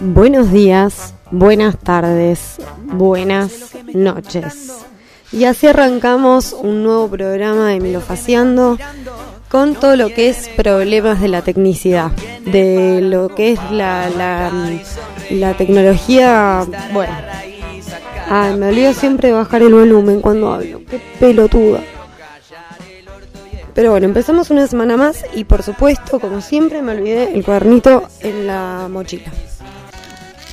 Buenos días, buenas tardes, buenas noches. Y así arrancamos un nuevo programa de Milofaciando con todo lo que es problemas de la tecnicidad, de lo que es la, la, tecnología. Bueno, me olvido siempre de bajar el volumen cuando hablo, qué pelotuda. Pero bueno, empezamos una semana más y por supuesto, como siempre, me olvidé el cuadernito en la mochila.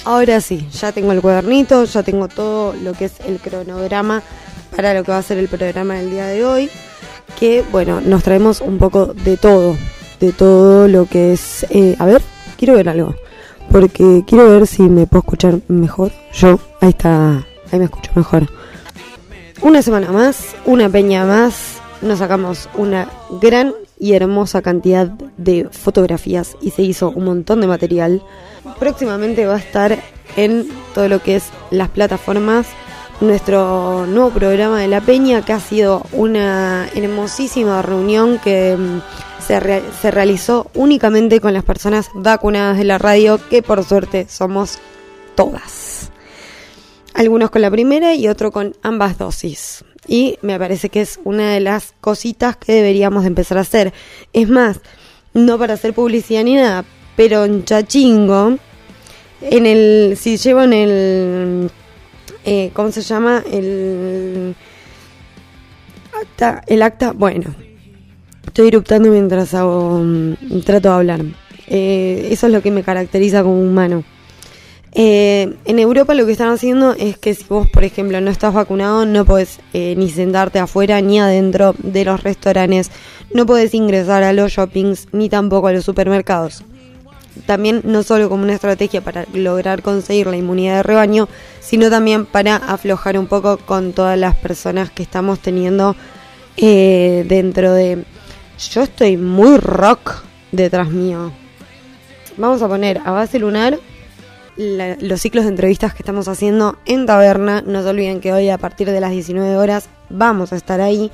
Ahora sí, ya tengo el cuadernito, ya tengo todo lo que es el cronograma para lo que va a ser el programa del día de hoy. Que bueno, nos traemos un poco de todo, de todo lo que es... Eh, a ver, quiero ver algo, porque quiero ver si me puedo escuchar mejor. Yo, ahí está, ahí me escucho mejor. Una semana más, una peña más, nos sacamos una gran y hermosa cantidad de fotografías y se hizo un montón de material. Próximamente va a estar en todo lo que es las plataformas nuestro nuevo programa de la Peña, que ha sido una hermosísima reunión que mm, se, se realizó únicamente con las personas vacunadas de la radio, que por suerte somos todas. Algunos con la primera y otro con ambas dosis. Y me parece que es una de las cositas que deberíamos empezar a hacer. Es más, no para hacer publicidad ni nada, pero en Chachingo, en el, si llevan el eh, ¿cómo se llama? El acta, el acta, bueno, estoy eruptando mientras hago, mm, trato de hablar. Eh, eso es lo que me caracteriza como humano. Eh, en Europa lo que están haciendo es que si vos, por ejemplo, no estás vacunado, no podés ni sentarte afuera ni adentro de los restaurantes, no podés ingresar a los shoppings ni tampoco a los supermercados también no solo como una estrategia para lograr conseguir la inmunidad de rebaño, sino también para aflojar un poco con todas las personas que estamos teniendo eh, dentro de... Yo estoy muy rock detrás mío. Vamos a poner a base lunar los ciclos de entrevistas que estamos haciendo en Taberna. No se olviden que hoy a partir de las 19 horas vamos a estar ahí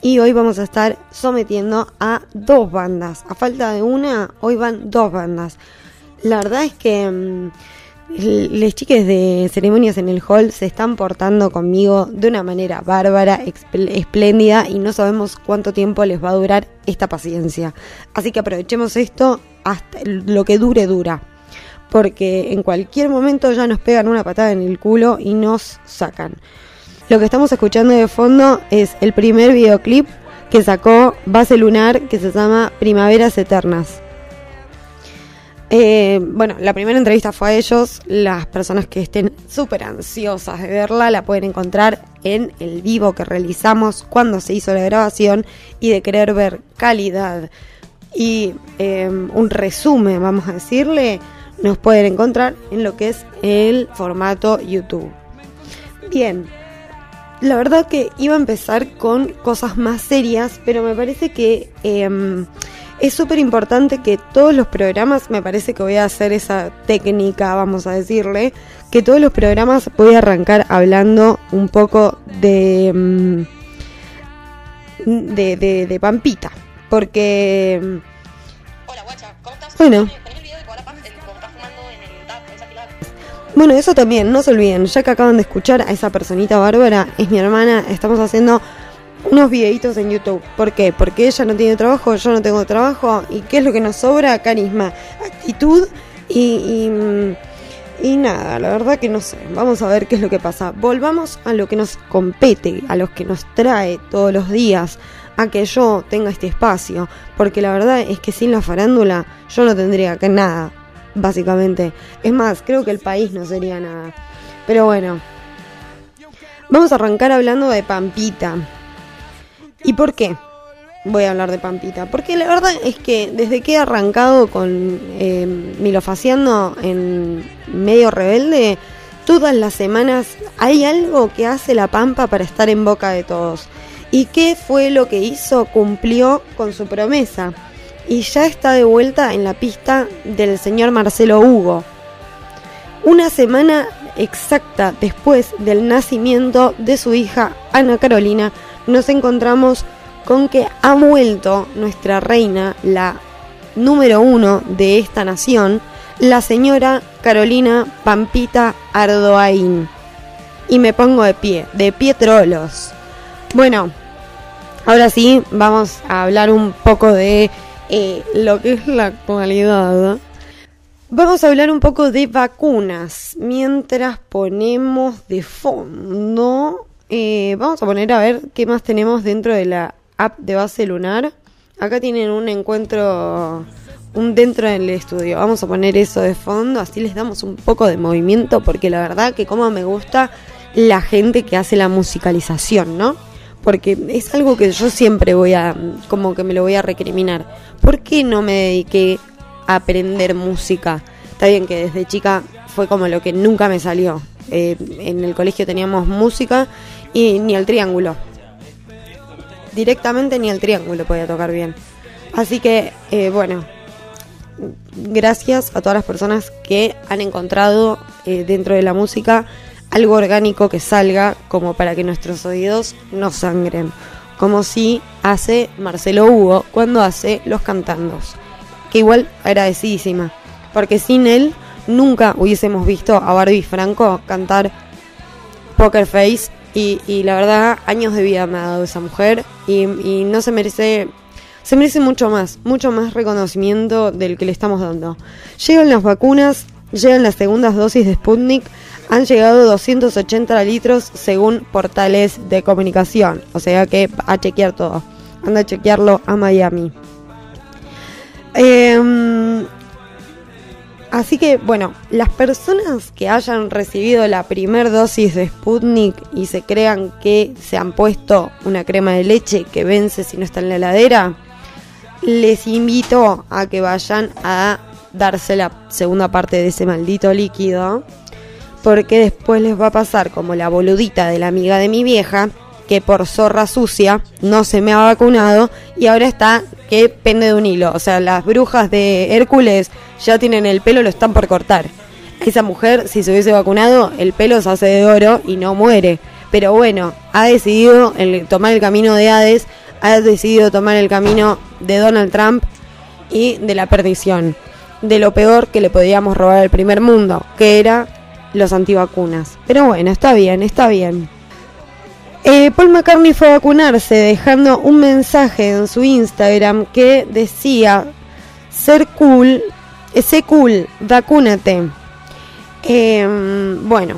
y hoy vamos a estar sometiendo a dos bandas. A falta de una, hoy van dos bandas. La verdad es que mm, las chicas de ceremonias en el hall se están portando conmigo de una manera bárbara, espléndida y no sabemos cuánto tiempo les va a durar esta paciencia. Así que aprovechemos esto hasta lo que dure dura. Porque en cualquier momento ya nos pegan una patada en el culo y nos sacan. Lo que estamos escuchando de fondo es el primer videoclip que sacó Base Lunar que se llama Primaveras Eternas. Eh, bueno, la primera entrevista fue a ellos. Las personas que estén súper ansiosas de verla la pueden encontrar en el vivo que realizamos cuando se hizo la grabación y de querer ver calidad y eh, un resumen, vamos a decirle, nos pueden encontrar en lo que es el formato YouTube. Bien, la verdad que iba a empezar con cosas más serias, pero me parece que em, es súper importante que todos los programas, me parece que voy a hacer esa técnica, vamos a decirle, que todos los programas voy a arrancar hablando un poco de, em, de, de, de Pampita, porque... Em, Hola, guacha, ¿cómo estás? Bueno. Bueno, eso también, no se olviden, ya que acaban de escuchar a esa personita bárbara, es mi hermana, estamos haciendo unos videitos en YouTube. ¿Por qué? Porque ella no tiene trabajo, yo no tengo trabajo, y ¿qué es lo que nos sobra? Carisma, actitud y, y, nada, la verdad que no sé, vamos a ver qué es lo que pasa. Volvamos a lo que nos compete, a lo que nos trae todos los días, a que yo tenga este espacio, porque la verdad es que sin la farándula yo no tendría que nada básicamente. Es más, creo que el país no sería nada. Pero bueno, vamos a arrancar hablando de Pampita. ¿Y por qué? Voy a hablar de Pampita. Porque la verdad es que desde que he arrancado con eh, Milofaciando en medio rebelde, todas las semanas hay algo que hace la Pampa para estar en boca de todos. ¿Y qué fue lo que hizo? Cumplió con su promesa y ya está de vuelta en la pista del señor Marcelo Hugo. Una semana exacta después del nacimiento de su hija Ana Carolina, nos encontramos con que ha vuelto nuestra reina, la número uno de esta nación, la señora Carolina Pampita Ardoain. Y me pongo de pie, de pie trolos. Bueno, ahora sí, vamos a hablar un poco de lo que es la actualidad. Vamos a hablar un poco de vacunas. Mientras ponemos de fondo, eh, vamos a poner a ver qué más tenemos dentro de la app de base lunar. Acá tienen un encuentro, un dentro del estudio. Vamos a poner eso de fondo, así les damos un poco de movimiento, porque la verdad que como me gusta la gente que hace la musicalización, ¿no? Porque es algo que yo siempre voy a, como que me lo voy a recriminar. ¿Por qué no me dediqué a aprender música? Está bien que desde chica fue como lo que nunca me salió. Eh, en el colegio teníamos música y ni el triángulo directamente ni el triángulo podía tocar bien. Así que, eh, bueno, gracias a todas las personas que han encontrado eh, dentro de la música algo orgánico que salga como para que nuestros oídos no sangren. Como si hace Marcelo Hugo cuando hace Los Cantandos. Que igual agradecidísima. Porque sin él nunca hubiésemos visto a Barbie Franco cantar Poker Face y, la verdad, años de vida me ha dado esa mujer y, no se merece se merece mucho más, mucho más reconocimiento del que le estamos dando. Llegan las vacunas, llegan las segundas dosis de Sputnik, han llegado 280 litros según portales de comunicación, o sea que a chequear todo, anda a chequearlo a Miami. Eh, Así que, bueno, las personas que hayan recibido la primer dosis de Sputnik y se crean que se han puesto una crema de leche que vence si no está en la heladera, les invito a que vayan a darse la segunda parte de ese maldito líquido, porque después les va a pasar como la boludita de la amiga de mi vieja, que por zorra sucia no se me ha vacunado y ahora está que pende de un hilo. O sea, las brujas de Hércules ya tienen el pelo, lo están por cortar. Esa mujer, si se hubiese vacunado, el pelo se hace de oro y no muere. Pero bueno, ha decidido tomar el camino de Hades, ha decidido tomar el camino de Donald Trump y de la perdición. De lo peor que le podíamos robar al primer mundo, que era los antivacunas. Pero bueno, está bien, está bien. Eh, Paul McCartney fue a vacunarse dejando un mensaje en su Instagram que decía, ser cool, sé cool, vacúnate. Em, bueno,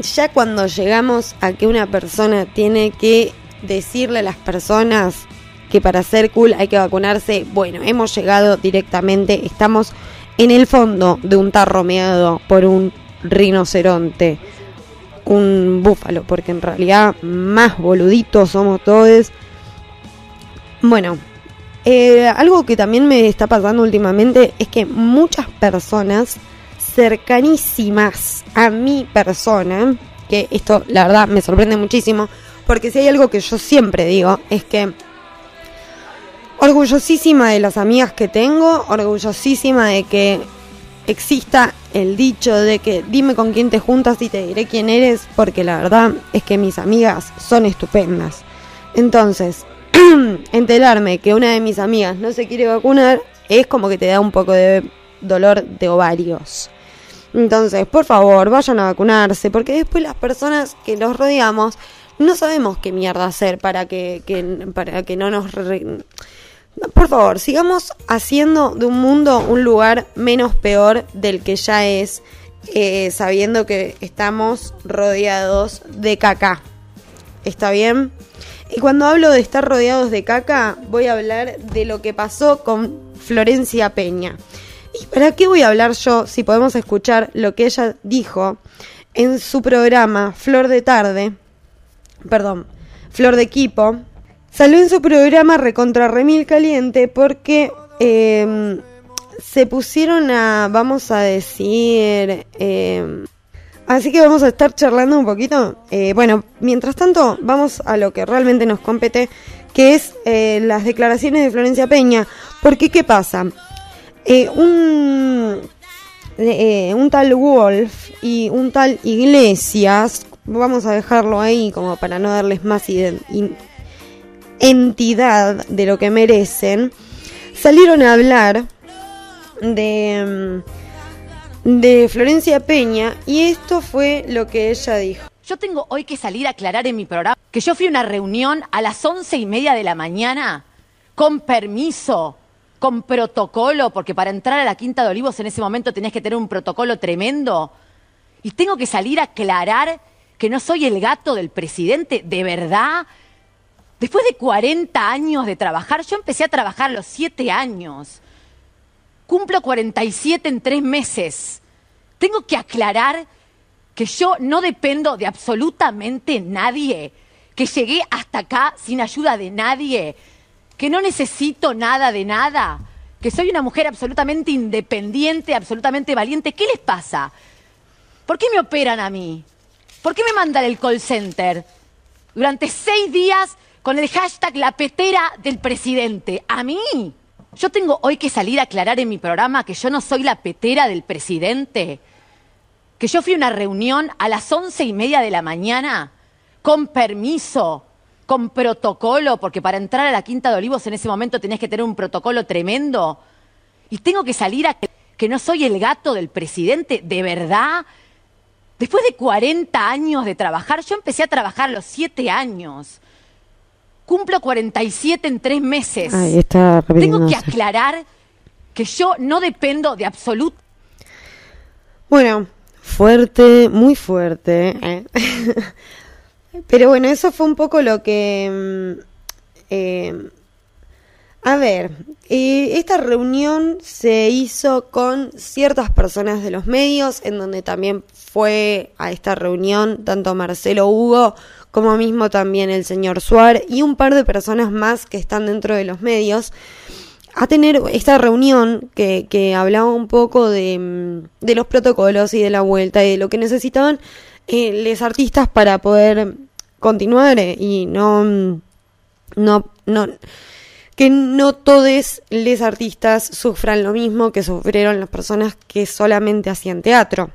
ya cuando llegamos a que una persona tiene que decirle a las personas que para ser cool hay que vacunarse, bueno, hemos llegado directamente, estamos en el fondo de un tarro meado por un rinoceronte un búfalo, porque en realidad más boluditos somos todos. Bueno, eh, algo que también me está pasando últimamente es que muchas personas cercanísimas a mi persona, que esto la verdad me sorprende muchísimo, porque si hay algo que yo siempre digo es que orgullosísima de las amigas que tengo, orgullosísima de que exista el dicho de que dime con quién te juntas y te diré quién eres, porque la verdad es que mis amigas son estupendas. Entonces, enterarme que una de mis amigas no se quiere vacunar es como que te da un poco de dolor de ovarios. Entonces, por favor, vayan a vacunarse, porque después las personas que los rodeamos no sabemos qué mierda hacer para que, para que no nos por favor, sigamos haciendo de un mundo un lugar menos peor del que ya es, eh, sabiendo que estamos rodeados de caca. ¿Está bien? Y cuando hablo de estar rodeados de caca, voy a hablar de lo que pasó con Florencia Peña. ¿Y para qué voy a hablar yo si podemos escuchar lo que ella dijo en su programa Flor de Tarde? Perdón, Flor de Equipo, Salió en su programa Recontra Remil Caliente porque em, se pusieron a, vamos a decir, em, así que vamos a estar charlando un poquito. Eh, bueno, mientras tanto, vamos a lo que realmente nos compete, que es eh, las declaraciones de Florencia Peña. Porque, ¿qué pasa? Eh, un, un tal Wolf y un tal Iglesias, vamos a dejarlo ahí como para no darles más entidad de lo que merecen, salieron a hablar de, mm, de Florencia Peña y esto fue lo que ella dijo. Yo tengo hoy que salir a aclarar en mi programa que yo fui a una reunión a las once y media de la mañana con permiso, con protocolo, porque para entrar a la Quinta de Olivos en ese momento tenías que tener un protocolo tremendo. Y tengo que salir a aclarar que no soy el gato del presidente, de verdad. Después de 40 años de trabajar, yo empecé a trabajar a los 7 años. Cumplo 47 en tres meses. Tengo que aclarar que yo no dependo de absolutamente nadie, que llegué hasta acá sin ayuda de nadie, que no necesito nada de nada, que soy una mujer absolutamente independiente, absolutamente valiente. ¿Qué les pasa? ¿Por qué me operan a mí? ¿Por qué me mandan el call center? Durante seis días con el hashtag la petera del presidente. ¿A mí? Yo tengo hoy que salir a aclarar en mi programa que yo no soy la petera del presidente. Que yo fui a una reunión a las once y media de la mañana con permiso, con protocolo, porque para entrar a la Quinta de Olivos en ese momento tenías que tener un protocolo tremendo. Y tengo que salir a que no soy el gato del presidente, de verdad. Después de 40 años de trabajar, yo empecé a trabajar a los 7 años. Cumplo 47 en tres meses. Ahí está Tengo que aclarar que yo no dependo de absoluto. Bueno, fuerte, muy fuerte. ¿eh? Pero bueno, eso fue un poco lo que... mm, eh, a ver, eh, esta reunión se hizo con ciertas personas de los medios, en donde también fue a esta reunión tanto Marcelo Hugo como mismo también el señor Suárez y un par de personas más que están dentro de los medios a tener esta reunión que, que hablaba un poco de, mm, de los protocolos y de la vuelta y de lo que necesitaban eh, los artistas para poder continuar eh, y no, mm, no, no, que no todos los artistas sufran lo mismo que sufrieron las personas que solamente hacían teatro.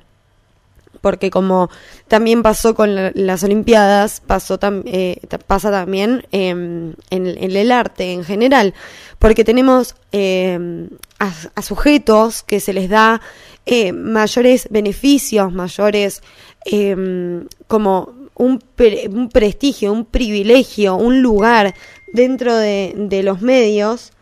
Porque como también pasó con la- las Olimpiadas, pasó eh, pasa también eh, en, el arte en general. Porque tenemos eh, a, sujetos que se les da eh, mayores beneficios, mayores eh, como un, pre- un prestigio, un privilegio, un lugar dentro de, de los medios.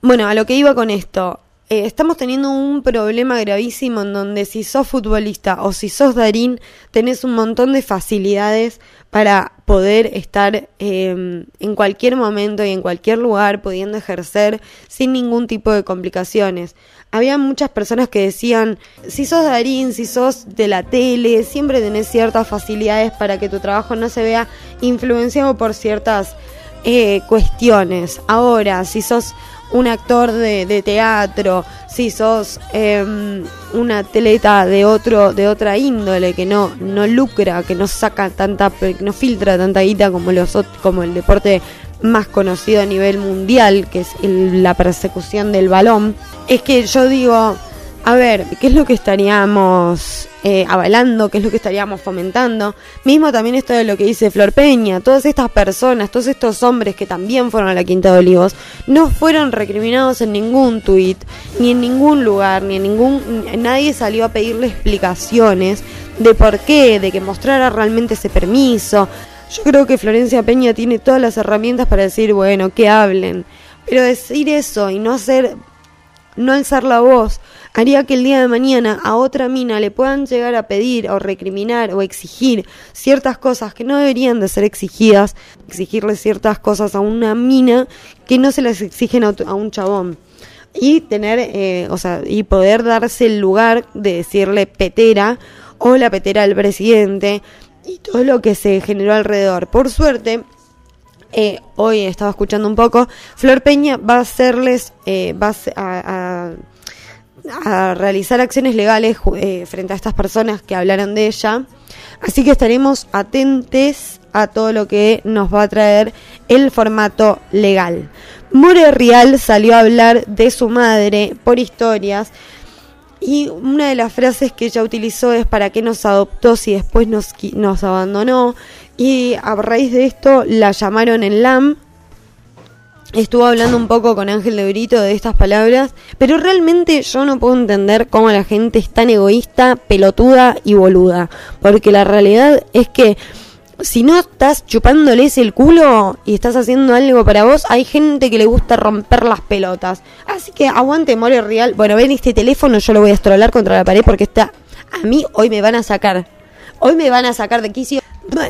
Bueno, a lo que iba con esto, eh, estamos teniendo un problema gravísimo en donde si sos futbolista o si sos Darín, tenés un montón de facilidades para poder estar eh, en cualquier momento y en cualquier lugar pudiendo ejercer sin ningún tipo de complicaciones. Había muchas personas que decían, si sos Darín, si sos de la tele, siempre tenés ciertas facilidades para que tu trabajo no se vea influenciado por ciertas eh, cuestiones. Ahora, si sos un actor de, teatro, si sos eh, un atleta de otro, de otra índole que no, no lucra, que no saca tanta, que no filtra tanta guita como los como el deporte más conocido a nivel mundial, que es el- la persecución del balón, es que yo digo, a ver, ¿qué es lo que estaríamos eh, avalando? ¿Qué es lo que estaríamos fomentando? Mismo también esto de lo que dice Flor Peña, todas estas personas, todos estos hombres que también fueron a la Quinta de Olivos, no fueron recriminados en ningún tuit, ni en ningún lugar, ni en ningún... Nadie salió a pedirle explicaciones de por qué, de que mostrara realmente ese permiso. Yo creo que Florencia Peña tiene todas las herramientas para decir, bueno, que hablen. Pero decir eso y no hacer no alzar la voz haría que el día de mañana a otra mina le puedan llegar a pedir o recriminar o exigir ciertas cosas que no deberían de ser exigidas, exigirle ciertas cosas a una mina que no se las exigen a, un chabón. Y tener, eh, o sea, y poder darse el lugar de decirle petera o la petera del presidente y todo lo que se generó alrededor. Por suerte, eh, hoy he estado escuchando un poco, Flor Peña va a hacerles, eh, va a, a- a- realizar acciones legales eh, frente a estas personas que hablaron de ella. Así que estaremos atentes a todo lo que nos va a traer el formato legal. More Real salió a hablar de su madre por historias y una de las frases que ella utilizó es para qué nos adoptó si después nos, nos abandonó. Y a raíz de esto la llamaron en LAM estuvo hablando un poco con Ángel de Brito de estas palabras, pero realmente yo no puedo entender cómo la gente es tan egoísta, pelotuda y boluda, porque la realidad es que si no estás chupándoles el culo y estás haciendo algo para vos, hay gente que le gusta romper las pelotas. Así que aguante More Real. Bueno, ven este teléfono, yo lo voy a estrolar contra la pared porque está. A mí hoy me van a sacar. Hoy me van a sacar de quicio.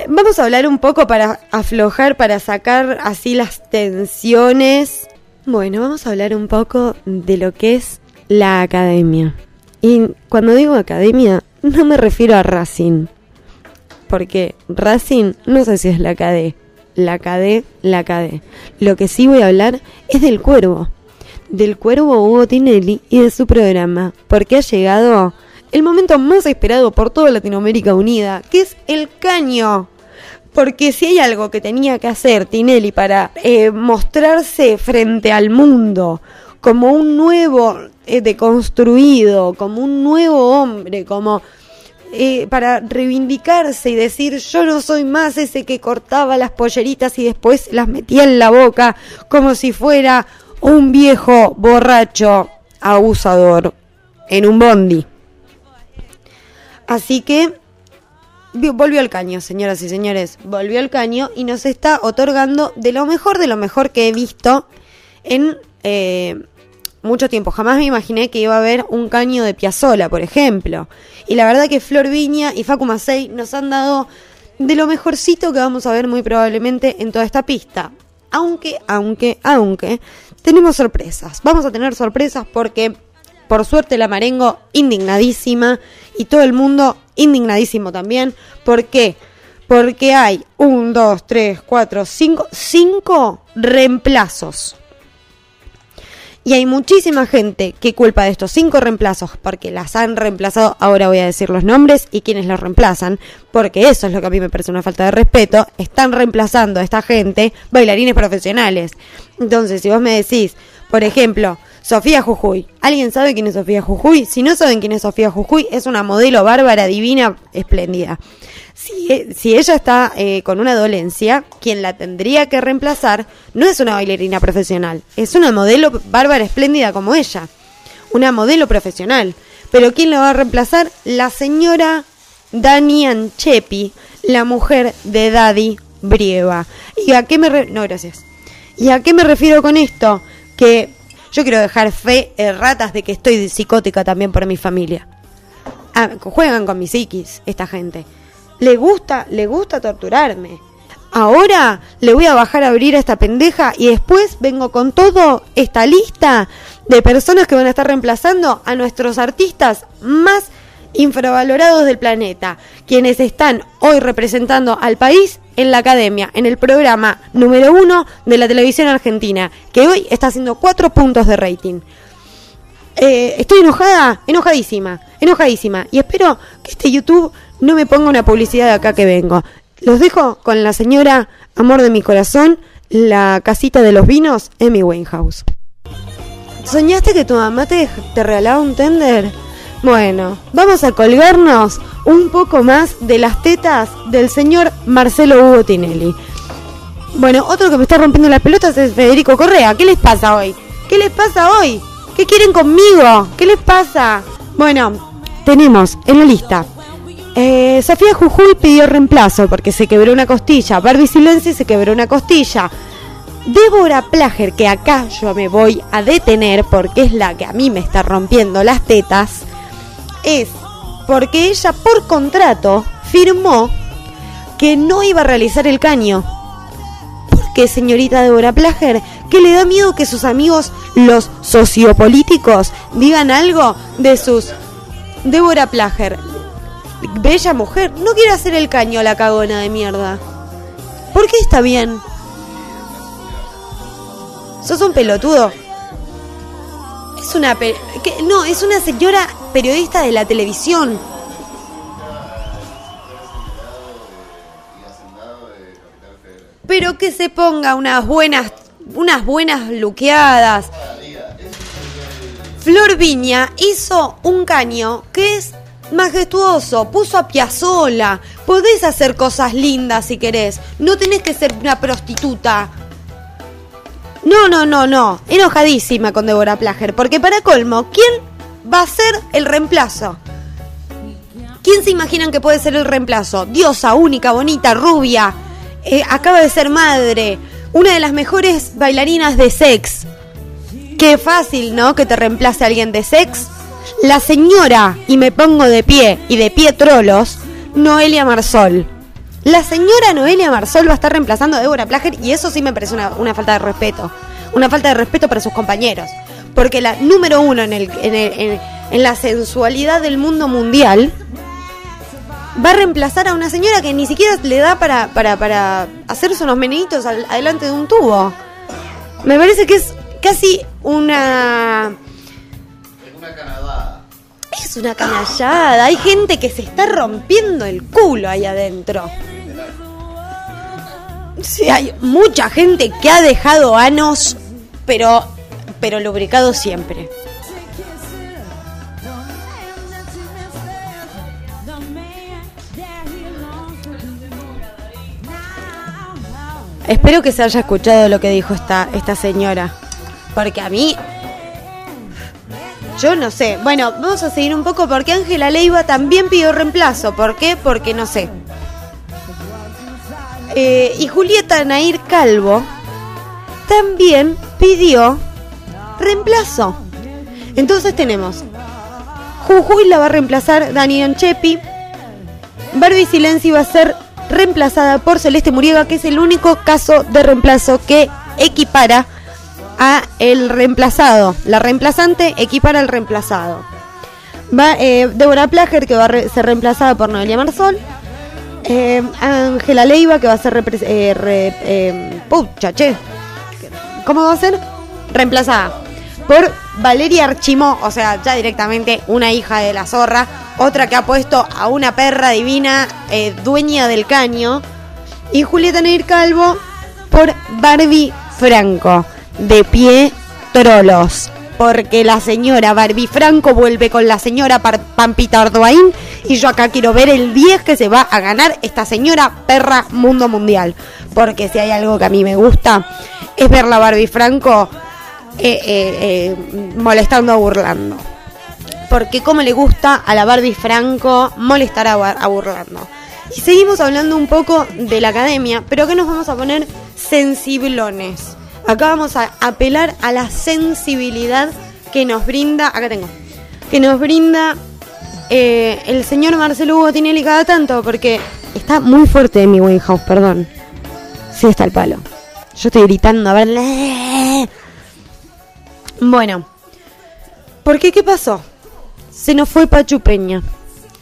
Vamos a hablar un poco para aflojar, para sacar así las tensiones. Bueno, vamos a hablar un poco de lo que es la academia. Y cuando digo academia, no me refiero a Racing porque Racing no sé si es la KD, la KD, la KD. Lo que sí voy a hablar es del cuervo, del cuervo Hugo Tinelli y de su programa, porque ha llegado el momento más esperado por toda Latinoamérica Unida, que es el caño. Porque si hay algo que tenía que hacer Tinelli para eh, mostrarse frente al mundo como un nuevo eh, deconstruido, como un nuevo hombre, como eh, para reivindicarse y decir yo no soy más ese que cortaba las polleritas y después las metía en la boca como si fuera un viejo borracho abusador en un bondi. Así que volvió al caño, señoras y señores, volvió al caño y nos está otorgando de lo mejor de lo mejor que he visto en eh, mucho tiempo. Jamás me imaginé que iba a haber un caño de Piazzola, por ejemplo. Y la verdad que Flor Viña y Facu Macei nos han dado de lo mejorcito que vamos a ver muy probablemente en toda esta pista. Aunque, aunque, aunque, tenemos sorpresas. Vamos a tener sorpresas porque, por suerte, la Marengo indignadísima y todo el mundo indignadísimo también. ¿Por qué? Porque hay un, dos, tres, cuatro, cinco, cinco reemplazos y hay muchísima gente que culpa de estos cinco reemplazos porque las han reemplazado. Ahora voy a decir los nombres y quienes los reemplazan, porque eso es lo que a mí me parece una falta de respeto. Están reemplazando a esta gente bailarines profesionales. Entonces, si vos me decís, por ejemplo, Sofía Jujuy. ¿Alguien sabe quién es Sofía Jujuy? Si no saben quién es Sofía Jujuy, es una modelo bárbara, divina, espléndida. Si, si ella está eh, con una dolencia, quien la tendría que reemplazar no es una bailarina profesional, es una modelo bárbara, espléndida como ella. Una modelo profesional. Pero ¿quién la va a reemplazar? La señora Dani Anchepi, la mujer de Daddy Brieva. ¿Y a qué me no, gracias. ¿Y a qué me refiero con esto? Que yo quiero dejar fe ratas de que estoy psicótica también por mi familia. Ah, juegan con mi psiquis esta gente. Le gusta, le gusta torturarme. Ahora le voy a bajar a abrir a esta pendeja y después vengo con todo esta lista de personas que van a estar reemplazando a nuestros artistas más infravalorados del planeta, quienes están hoy representando al país en la academia, en el programa número uno de la televisión argentina, que hoy está haciendo cuatro puntos de rating. Eh, estoy enojada, enojadísima, enojadísima. Y espero que este YouTube no me ponga una publicidad de acá que vengo. Los dejo con la señora Amor de mi corazón, la casita de los vinos, Amy Winehouse. ¿Soñaste que tu mamá te, te regalaba un tender? Bueno, vamos a colgarnos un poco más de las tetas del señor Marcelo Hugo Tinelli. Bueno, otro que me está rompiendo las pelotas es Federico Correa. ¿Qué les pasa hoy? ¿Qué les pasa hoy? ¿Qué quieren conmigo? ¿Qué les pasa? Bueno, tenemos en la lista. Eh, Sofía Jujuy pidió reemplazo porque se quebró una costilla. Barbie Silenzi se quebró una costilla. Débora Plager, que acá yo me voy a detener porque es la que a mí me está rompiendo las tetas es porque ella por contrato firmó que no iba a realizar el caño. ¿Por qué, señorita Débora Plager? ¿Que le da miedo que sus amigos, los sociopolíticos, digan algo de sus... Débora Plager, bella mujer, no quiere hacer el caño la cagona de mierda. ¿Por qué está bien? ¿Sos un pelotudo? Es una... no, es una señora periodista de la televisión. Pero que se ponga unas buenas, unas buenas luqueadas. Flor Viña hizo un caño que es majestuoso, puso a Piazzola. Podés hacer cosas lindas si querés. No tenés que ser una prostituta. No, no, no, no. Enojadísima con Deborah Plager. Porque para colmo, ¿quién va a ser el reemplazo? ¿Quién se imaginan que puede ser el reemplazo? Diosa, única, bonita, rubia. eh, acaba de ser madre. Una de las mejores bailarinas de sex. Qué fácil, ¿no? Que te reemplace alguien de sex. La señora, y me pongo de pie, y de pie trolos, Noelia Marsol. La señora Noelia Marsol va a estar reemplazando a Débora Plager y eso sí me parece una, falta de respeto. Una falta de respeto para sus compañeros. Porque la número uno en, el, en, el- en la sensualidad del mundo mundial va a reemplazar a una señora que ni siquiera le da para, para, para hacerse unos meneitos al- adelante de un tubo. Me parece que es casi una... Es una canallada. Hay gente que se está rompiendo el culo ahí adentro. Sí, hay mucha gente que ha dejado anos, pero, pero lubricado siempre. Espero que se haya escuchado lo que dijo esta, esta señora. Porque a mí. Yo no sé. Bueno, vamos a seguir un poco porque Ángela Leiva también pidió reemplazo. ¿Por qué? Porque no sé. Eh, y Julieta Nair Calvo también pidió reemplazo. Entonces tenemos. Jujuy la va a reemplazar Dani Anchepi. Barbie Silenci va a ser reemplazada por Celeste Muriega, que es el único caso de reemplazo que equipara a el reemplazado. La reemplazante equipara al reemplazado. Va eh, Débora Plager, que va a ser reemplazada por Noelia Marsol. Eh, Ángela Leiva, que va a ser repres- eh, re- eh, pucha, che. ¿Cómo va a ser? Reemplazada por Valeria Archimó, o sea, ya directamente una hija de la zorra, otra que ha puesto a una perra divina, dueña del caño, y Julieta Neir Calvo por Barbie Franco, de pie trolos, porque la señora Barbie Franco vuelve con la señora Pampita Arduaín, y yo acá quiero ver el 10 que se va a ganar esta señora perra mundo mundial, porque si hay algo que a mí me gusta, es ver la Barbie Franco eh, eh, eh, molestando o burlando. Porque como le gusta a la Barbie Franco molestar a, a burlando. Y seguimos hablando un poco de la academia, pero acá nos vamos a poner sensiblones. Acá vamos a apelar a la sensibilidad que nos brinda, acá tengo, que nos brinda eh, el señor Marcelo Hugo Tinelli cada tanto, porque está muy fuerte mi House, perdón. Sí está el palo. Yo estoy gritando, a ver. Bueno, ¿por qué qué pasó? Se nos fue Pachu Peña.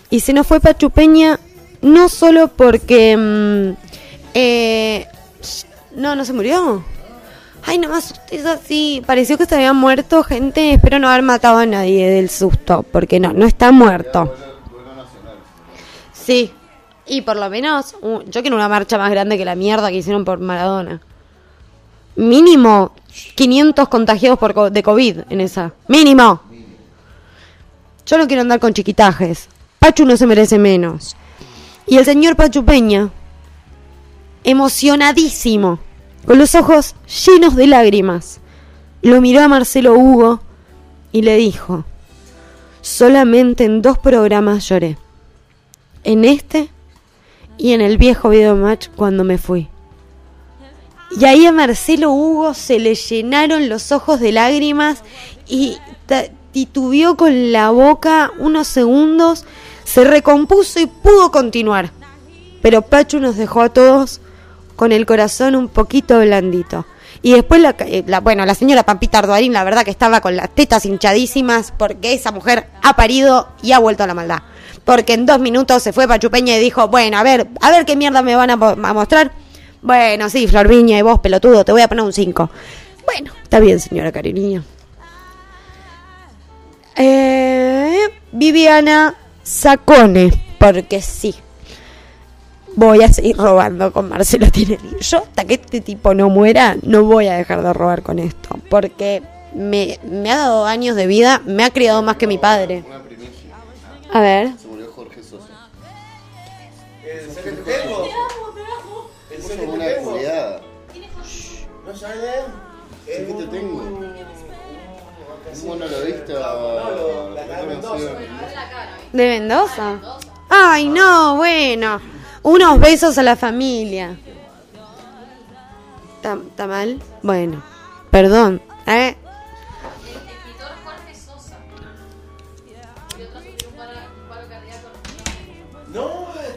Y se nos fue Pachu Peña no solo porque... mm, eh, no, no se murió. Ay, nomás es así. Pareció que se había muerto gente. Espero no haber matado a nadie del susto. Porque no, no está muerto. Sí. Y por lo menos, yo quiero una marcha más grande que la mierda que hicieron por Maradona. Mínimo 500 contagiados por, de COVID en esa. Mínimo. Yo no quiero andar con chiquitajes. Pachu no se merece menos. Y el señor Pachu Peña, emocionadísimo, con los ojos llenos de lágrimas, lo miró a Marcelo Hugo y le dijo, solamente en dos programas lloré. En este y en el viejo video match cuando me fui. Y ahí a Marcelo Hugo se le llenaron los ojos de lágrimas y titubeó con la boca unos segundos, se recompuso y pudo continuar. Pero Pachu nos dejó a todos con el corazón un poquito blandito. Y después, la, eh, la- bueno, la señora Pampita Arduarín, la verdad que estaba con las tetas hinchadísimas porque esa mujer ha parido y ha vuelto a la maldad. Porque en dos minutos se fue Pachu Peña y dijo, bueno, a ver, a ver qué mierda me van a, mostrar. Bueno, sí, Flor Viña y vos, pelotudo, te voy a poner un 5. Bueno, está bien, señora cariño. Eh, Viviana Sacone, porque sí. Voy a seguir robando con Marcelo Tinelli. Yo, hasta que este tipo no muera, no voy a dejar de robar con esto. Porque me, me ha dado años de vida, me ha criado más que mi padre. A ver. Se murió Jorge Sosa. ¿Es el? ¿Es el culiada. ¿No sabes? Sí que te tengo. Un monologuista. ¿De Mendoza? Ay, no, bueno. Unos besos a la familia. ¿Está, mal? Bueno, perdón. ¿eh?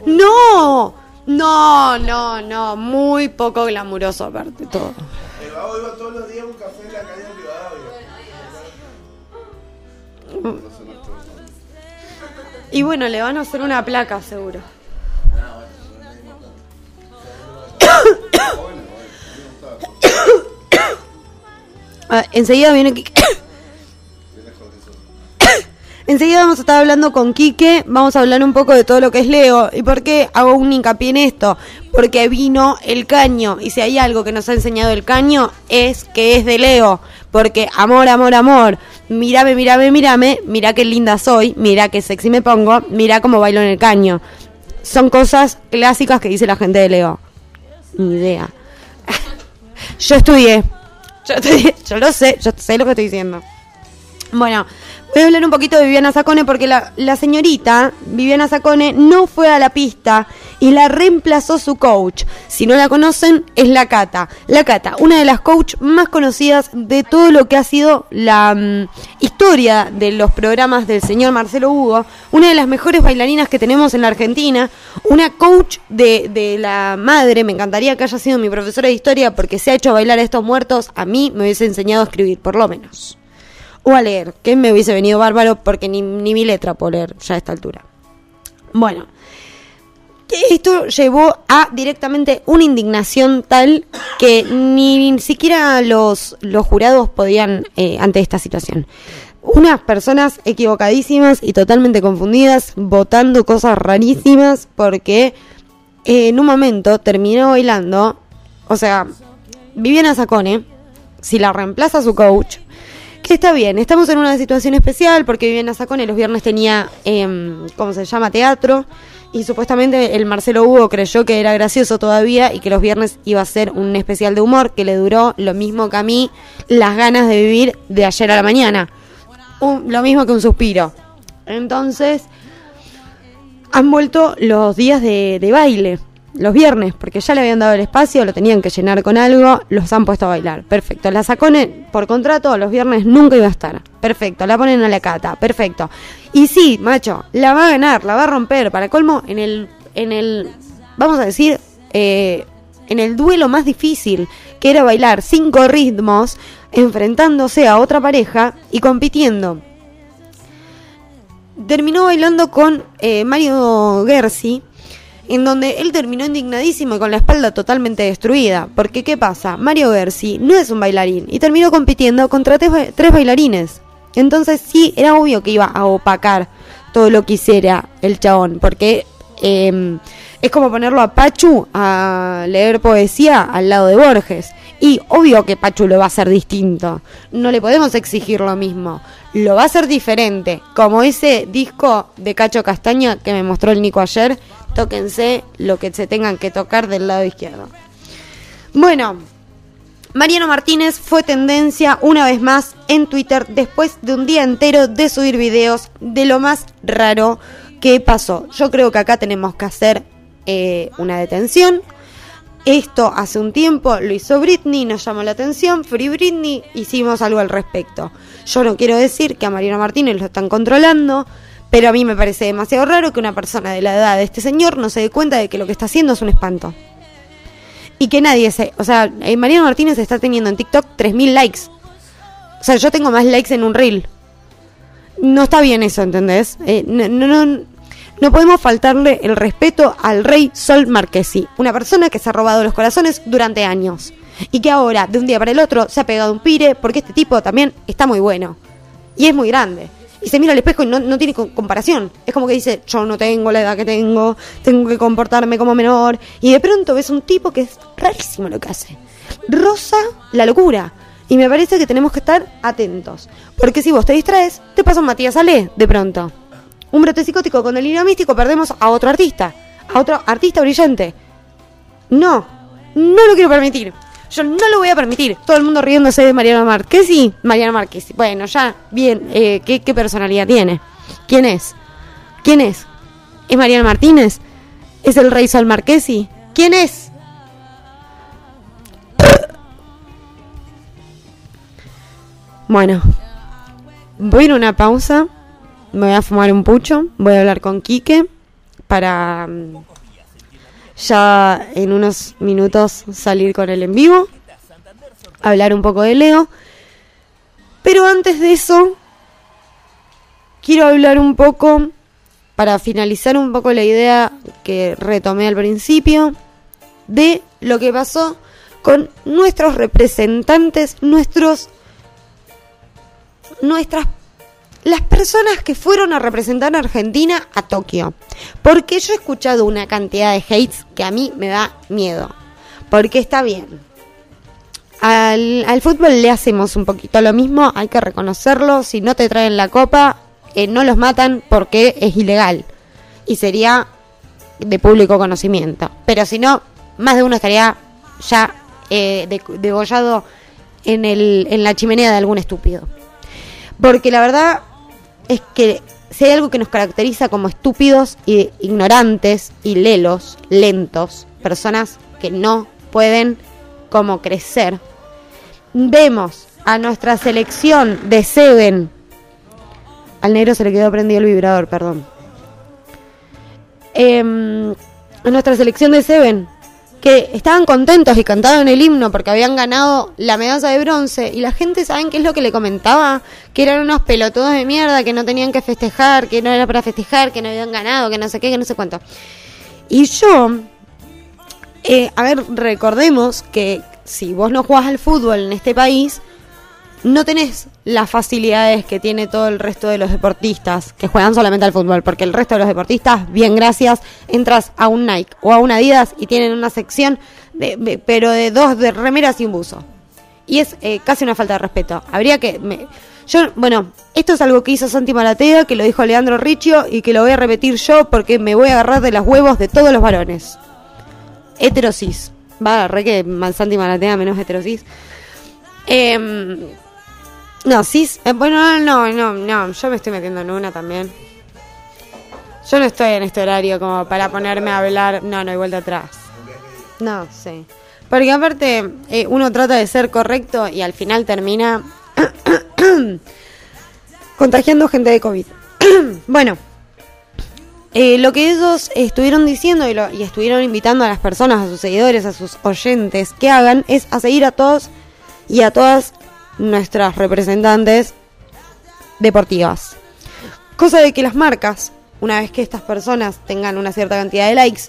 No, no, no, no. Muy poco glamuroso aparte todo. Y bueno, le van a hacer una placa seguro. Ah, enseguida viene Quique. Enseguida vamos a estar hablando con Quique, vamos a hablar un poco de todo lo que es Leo. ¿Y por qué hago un hincapié en esto? Porque vino el caño, y si hay algo que nos ha enseñado el caño, es que es de Leo. Porque amor, amor, amor, mírame, mírame, mírame, mira qué linda soy, mira qué sexy me pongo, mira cómo bailo en el caño. Son cosas clásicas que dice la gente de Leo. Ni idea. Yo estudié, yo, estudié, yo lo sé, yo sé lo que estoy diciendo. Bueno, voy a hablar un poquito de Viviana Sacone porque la, señorita Viviana Sacone no fue a la pista y la reemplazó su coach. Si no la conocen, es la Cata. La Cata, una de las coach más conocidas de todo lo que ha sido la mm, historia de los programas del señor Marcelo Hugo, una de las mejores bailarinas que tenemos en la Argentina, una coach de, de la madre, me encantaría que haya sido mi profesora de historia porque se ha hecho bailar a estos muertos, a mí me hubiese enseñado a escribir, por lo menos o a leer, que me hubiese venido bárbaro porque ni, ni mi letra puedo leer ya a esta altura. Bueno, esto llevó a directamente una indignación tal que ni siquiera los, los jurados podían eh, ante esta situación. Unas personas equivocadísimas y totalmente confundidas, votando cosas rarísimas porque eh, en un momento terminó bailando, o sea, Viviana Sacone, si la reemplaza su coach, está bien, estamos en una situación especial porque Viviana Sacone los viernes tenía, eh, ¿cómo se llama?, teatro. Y supuestamente el Marcelo Hugo creyó que era gracioso todavía y que los viernes iba a ser un especial de humor que le duró lo mismo que a mí las ganas de vivir de ayer a la mañana. Lo mismo que un suspiro. Entonces, han vuelto los días de baile, los viernes, porque ya le habían dado el espacio, lo tenían que llenar con algo, los han puesto a bailar. Perfecto. La Sacone, por contrato, los viernes nunca iba a estar. Perfecto. La ponen a la cata. Perfecto. Y sí, macho, la va a ganar, la va a romper. Para colmo, en el, en el, vamos a decir, eh, en el duelo más difícil, que era bailar cinco ritmos, enfrentándose a otra pareja y compitiendo terminó bailando con eh, Mario Gersi, en donde él terminó indignadísimo y con la espalda totalmente destruida. Porque, ¿qué pasa? Mario Gersi no es un bailarín y terminó compitiendo contra tres, tres bailarines. Entonces, sí, era obvio que iba a opacar todo lo que hiciera el chabón, porque eh, es como ponerlo a Pachu a leer poesía al lado de Borges. Y obvio que Pachu lo va a hacer distinto. No le podemos exigir lo mismo. Lo va a hacer diferente. Como ese disco de Cacho Castaña que me mostró el Nico ayer. Tóquense lo que se tengan que tocar del lado izquierdo. Bueno, Mariano Martínez fue tendencia una vez más en Twitter después de un día entero de subir videos de lo más raro que pasó. Yo creo que acá tenemos que hacer eh, una detención. Esto hace un tiempo lo hizo Britney, nos llamó la atención. Free Britney, hicimos algo al respecto. Yo no quiero decir que a Mariano Martínez lo están controlando, pero a mí me parece demasiado raro que una persona de la edad de este señor no se dé cuenta de que lo que está haciendo es un espanto. Y que nadie se... O sea, eh, Mariano Martínez está teniendo en TikTok 3.000 likes. O sea, yo tengo más likes en un reel. No está bien eso, ¿entendés? Eh, no, no, no, no podemos faltarle el respeto al rey Sol Marquesi, una persona que se ha robado los corazones durante años. Y que ahora, de un día para el otro, se ha pegado un pire porque este tipo también está muy bueno. Y es muy grande. Y se mira al espejo y no, no tiene co- comparación. Es como que dice, yo no tengo la edad que tengo, tengo que comportarme como menor. Y de pronto ves un tipo que es rarísimo lo que hace. Rosa la locura. Y me parece que tenemos que estar atentos. Porque si vos te distraes, te pasa un Matías Ale de pronto. Un brote psicótico con delirio místico, perdemos a otro artista. A otro artista brillante. No, no lo quiero permitir. Yo no lo voy a permitir. Todo el mundo riéndose de Mariano Marquesi. Mariano Marquesi. Bueno, ya, bien. eh, ¿qué, ¿Qué personalidad tiene? ¿Quién es? ¿Quién es? ¿Es Mariano Martínez? ¿Es el rey Sol Marquesi? ¿Quién es? Bueno, voy a ir a una pausa. Me voy a fumar un pucho. Voy a hablar con Quique para mm, ya en unos minutos salir con él en vivo. Hablar un poco de Leo. Pero antes de eso, quiero hablar un poco, para finalizar un poco la idea que retomé al principio, de lo que pasó con nuestros representantes, nuestros nuestras las personas que fueron a representar a Argentina a Tokio. Porque yo he escuchado una cantidad de hates que a mí me da miedo. Porque está bien. Al, al fútbol le hacemos un poquito lo mismo, hay que reconocerlo. Si no te traen la copa, eh, no los matan porque es ilegal. Y sería de público conocimiento. Pero si no, más de uno estaría ya eh, de- degollado en, el, en la chimenea de algún estúpido. Porque la verdad es que si hay algo que nos caracteriza como estúpidos y ignorantes y lelos, lentos, personas que no pueden como crecer, vemos a nuestra selección de Seven. Al negro se le quedó prendido el vibrador, perdón. Em, a nuestra selección de Seven, que estaban contentos y cantaban el himno porque habían ganado la medalla de bronce y la gente, ¿saben qué es lo que le comentaba? Que eran unos pelotudos de mierda, que no tenían que festejar, que no era para festejar, que no habían ganado, que no sé qué, que no sé cuánto. Y yo, eh, a ver, recordemos que si vos no jugás al fútbol en este país, no tenés las facilidades que tiene todo el resto de los deportistas que juegan solamente al fútbol, porque el resto de los deportistas, bien gracias, entras a un Nike o a un Adidas y tienen una sección, de, pero de dos de remeras y un buzo. Y es eh, casi una falta de respeto. Habría que... yo, bueno, esto es algo que hizo Santi Maratea, que lo dijo Leandro Riccio y que lo voy a repetir yo porque me voy a agarrar de los huevos de todos los varones. Heterosis. Va, re que Santi Maratea menos heterosis. Em, no, cis. eh, bueno, no, no, no. Yo me estoy metiendo en una también. Yo no estoy en este horario como para ponerme a hablar. No, no hay vuelta atrás. No, sí. Porque aparte, eh, uno trata de ser correcto y al final termina contagiando gente de COVID. bueno, eh, lo que ellos estuvieron diciendo y estuvieron invitando a las personas, a sus seguidores, a sus oyentes que hagan es a seguir a todos y a todas nuestras representantes deportivas. Cosa de que las marcas, una vez que estas personas tengan una cierta cantidad de likes,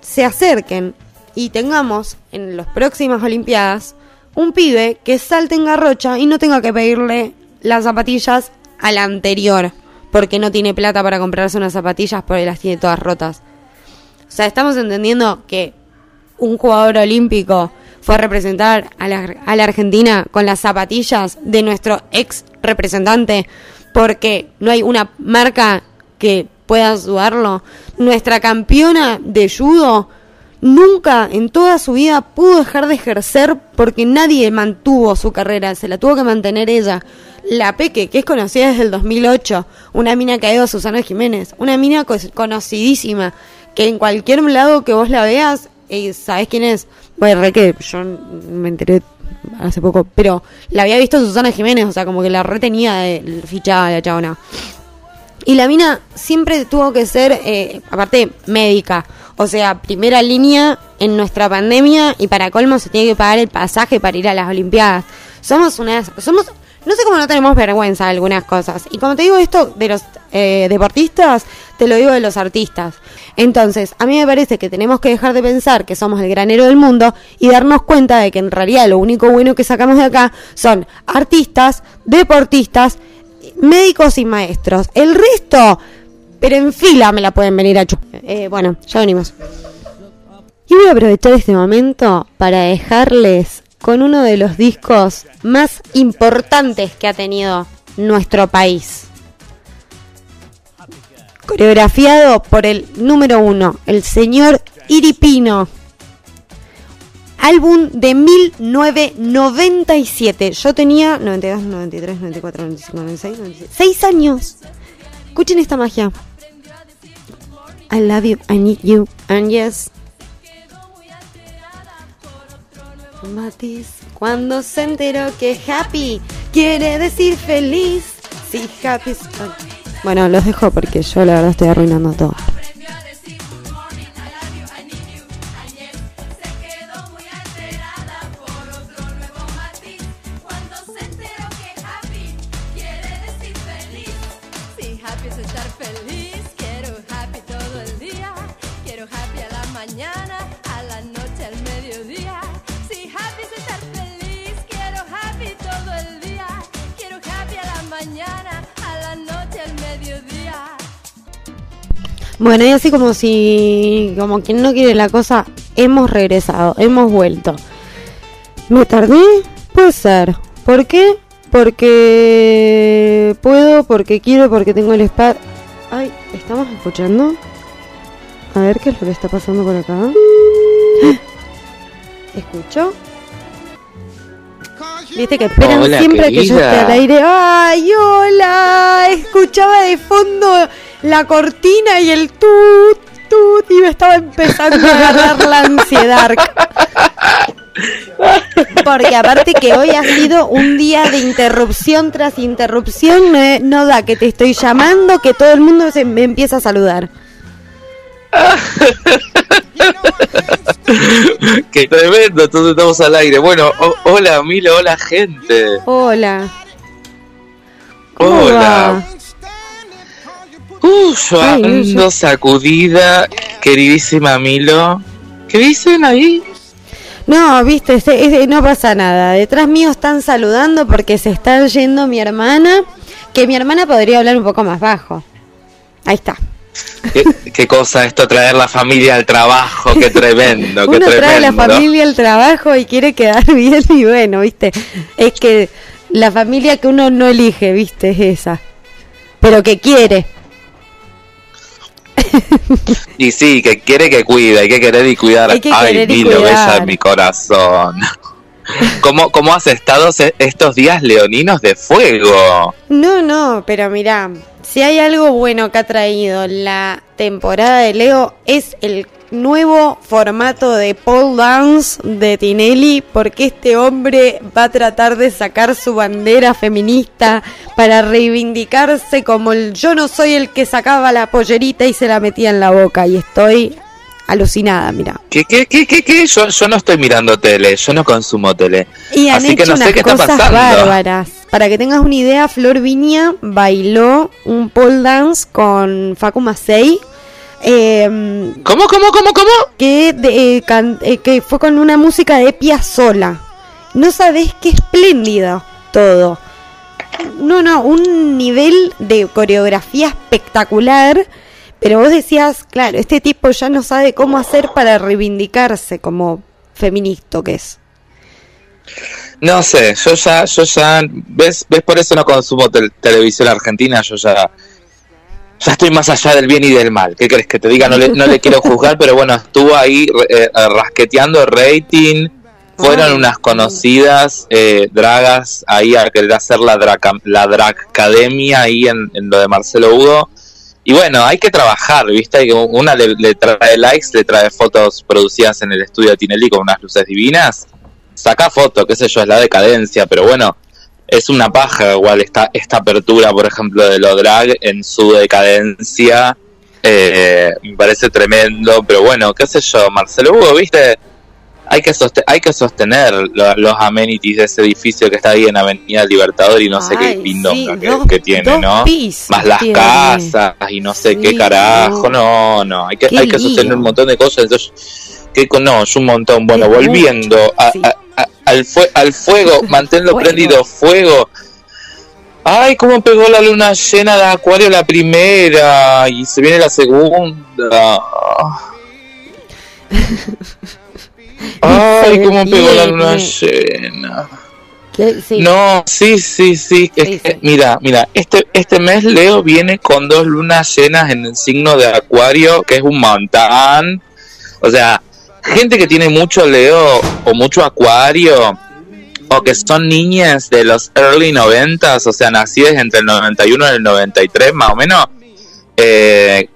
se acerquen y tengamos en las próximas Olimpiadas un pibe que salte en garrocha y no tenga que pedirle las zapatillas a la anterior porque no tiene plata para comprarse unas zapatillas porque las tiene todas rotas. O sea, estamos entendiendo que un jugador olímpico fue a representar a la, a la Argentina con las zapatillas de nuestro ex representante porque no hay una marca que pueda ayudarlo. Nuestra campeona de judo nunca en toda su vida pudo dejar de ejercer porque nadie mantuvo su carrera, se la tuvo que mantener ella. La Peque, que es conocida desde el 2008, una mina que ha ido a Susana Jiménez, una mina co- conocidísima, que en cualquier lado que vos la veas, eh, ¿sabés quién es? Bueno, re que yo me enteré hace poco, pero la había visto Susana Jiménez, o sea, como que la retenía de fichada la chabona. Y la mina siempre tuvo que ser, eh, aparte, médica. O sea, primera línea en nuestra pandemia y para colmo se tiene que pagar el pasaje para ir a las Olimpiadas. Somos unas... Somos, no sé cómo no tenemos vergüenza de algunas cosas. Y como te digo esto de los eh, deportistas, te lo digo de los artistas. Entonces, a mí me parece que tenemos que dejar de pensar que somos el granero del mundo y darnos cuenta de que en realidad lo único bueno que sacamos de acá son artistas, deportistas médicos y maestros. El resto, pero en fila me la pueden venir a chupar. Eh, bueno, ya venimos. Y voy a aprovechar este momento para dejarles con uno de los discos más importantes que ha tenido nuestro país. Coreografiado por el número uno, el señor Iripino. álbum de 1997. Yo tenía 92, 93, 94, 95, 96, 96. 6 años. Escuchen esta magia. I love you, I need you, and yes. Matiz, cuando se enteró que happy quiere decir feliz. Sí, happy. es- Bueno, los dejo porque yo la verdad estoy arruinando todo. Bueno, y así como si, como quien no quiere la cosa, hemos regresado, hemos vuelto. ¿Me tardé? Puede ser. ¿Por qué? Porque puedo, porque quiero, porque tengo el spa. Ay, ¿estamos escuchando? A ver qué es lo que está pasando por acá. ¿Escucho? Viste que esperan Hola, siempre que yo esté querida. al aire. ¡Ay, hola! Escuchaba de fondo la cortina y el tut, tut, y me estaba empezando a agarrar la ansiedad. Porque aparte que hoy ha sido un día de interrupción tras interrupción, no, no da que te estoy llamando, que todo el mundo se me empieza a saludar. Qué tremendo, entonces estamos al aire. Bueno, hola Milo, hola gente. Hola. ¿Cómo Hola. Va? Uh, yo Ay, no, ando yo- sacudida, queridísima Milo. ¿Qué dicen ahí? No, viste, es- no pasa nada. Detrás mío están saludando porque se está yendo mi hermana, que mi hermana podría hablar un poco más bajo. Ahí está. ¿Qué, qué cosa esto traer la familia al trabajo? Qué tremendo, qué Uno tremendo. trae la familia al trabajo y quiere quedar bien y bueno, viste. Es que la familia que uno no elige, viste, es esa. Pero que quiere. Y sí, que quiere que cuida, hay que querer y cuidar. Hay que Ay, Milo, bella en mi corazón. ¿Cómo, ¿Cómo has estado estos días leoninos de fuego? No, no, pero mirá, si hay algo bueno que ha traído la temporada de Leo es el nuevo formato de pole dance de Tinelli porque este hombre va a tratar de sacar su bandera feminista para reivindicarse como el yo no soy el que sacaba la pollerita y se la metía en la boca y estoy alucinada, mira. ¿Qué, qué, qué, qué, qué? Yo, yo no estoy mirando tele, yo no consumo tele. Y han Así que hecho no sé unas qué está cosas pasando. bárbaras. Para que tengas una idea, Flor Viña bailó un pole dance con Facu Macei. Eh, ¿Cómo, cómo, cómo, cómo? que, de- eh, can- eh, que fue con una música de Piazzolla. No sabés qué espléndido todo. No, no, un nivel de coreografía espectacular. Pero vos decías, claro, este tipo ya no sabe cómo hacer para reivindicarse como feminista que es. No sé, yo ya, yo ya, ves, ves por eso no consumo tel- televisión argentina, yo ya, ya estoy más allá del bien y del mal. ¿Qué crees que te diga? No le, no le quiero juzgar, pero bueno, estuvo ahí eh, eh, rasqueteando rating. Fueron unas conocidas eh, dragas ahí a querer hacer la, draca- la dracademia ahí en, en lo de Marcelo Hugo. Y bueno, hay que trabajar, ¿viste? Una le, le trae likes, le trae fotos producidas en el estudio de Tinelli con unas luces divinas. Saca foto, qué sé yo, es la decadencia, pero bueno, es una paja igual esta, esta apertura, por ejemplo, de lo drag en su decadencia. eh, me parece tremendo, pero bueno, qué sé yo, Marcelo Hugo, ¿viste? Hay que, hay que sostener lo- los amenities de ese edificio que está ahí en Avenida Libertador y no sé qué pindonga sí, que, dos- que tiene, ¿no? Más las tiene. casas y no sé qué carajo, no, no, hay que, hay que sostener un montón de cosas, entonces, que no, es un montón. Bueno, volviendo mucho, a- sí. a- a- al, fue- al fuego, manténlo prendido, fuego. Ay, cómo pegó la luna llena de Acuario la primera y se viene la segunda. Ay, cómo pegó la luna llena. Sí. No, sí, sí, sí. es Sí, que, sí. Mira, mira, este, este mes Leo viene con dos lunas llenas en el signo de Acuario, que es un montón. O sea, gente que tiene mucho Leo o mucho Acuario o que son niñas de los early 90s, o sea, nacidas entre el 91 y el 93 más o menos, eh,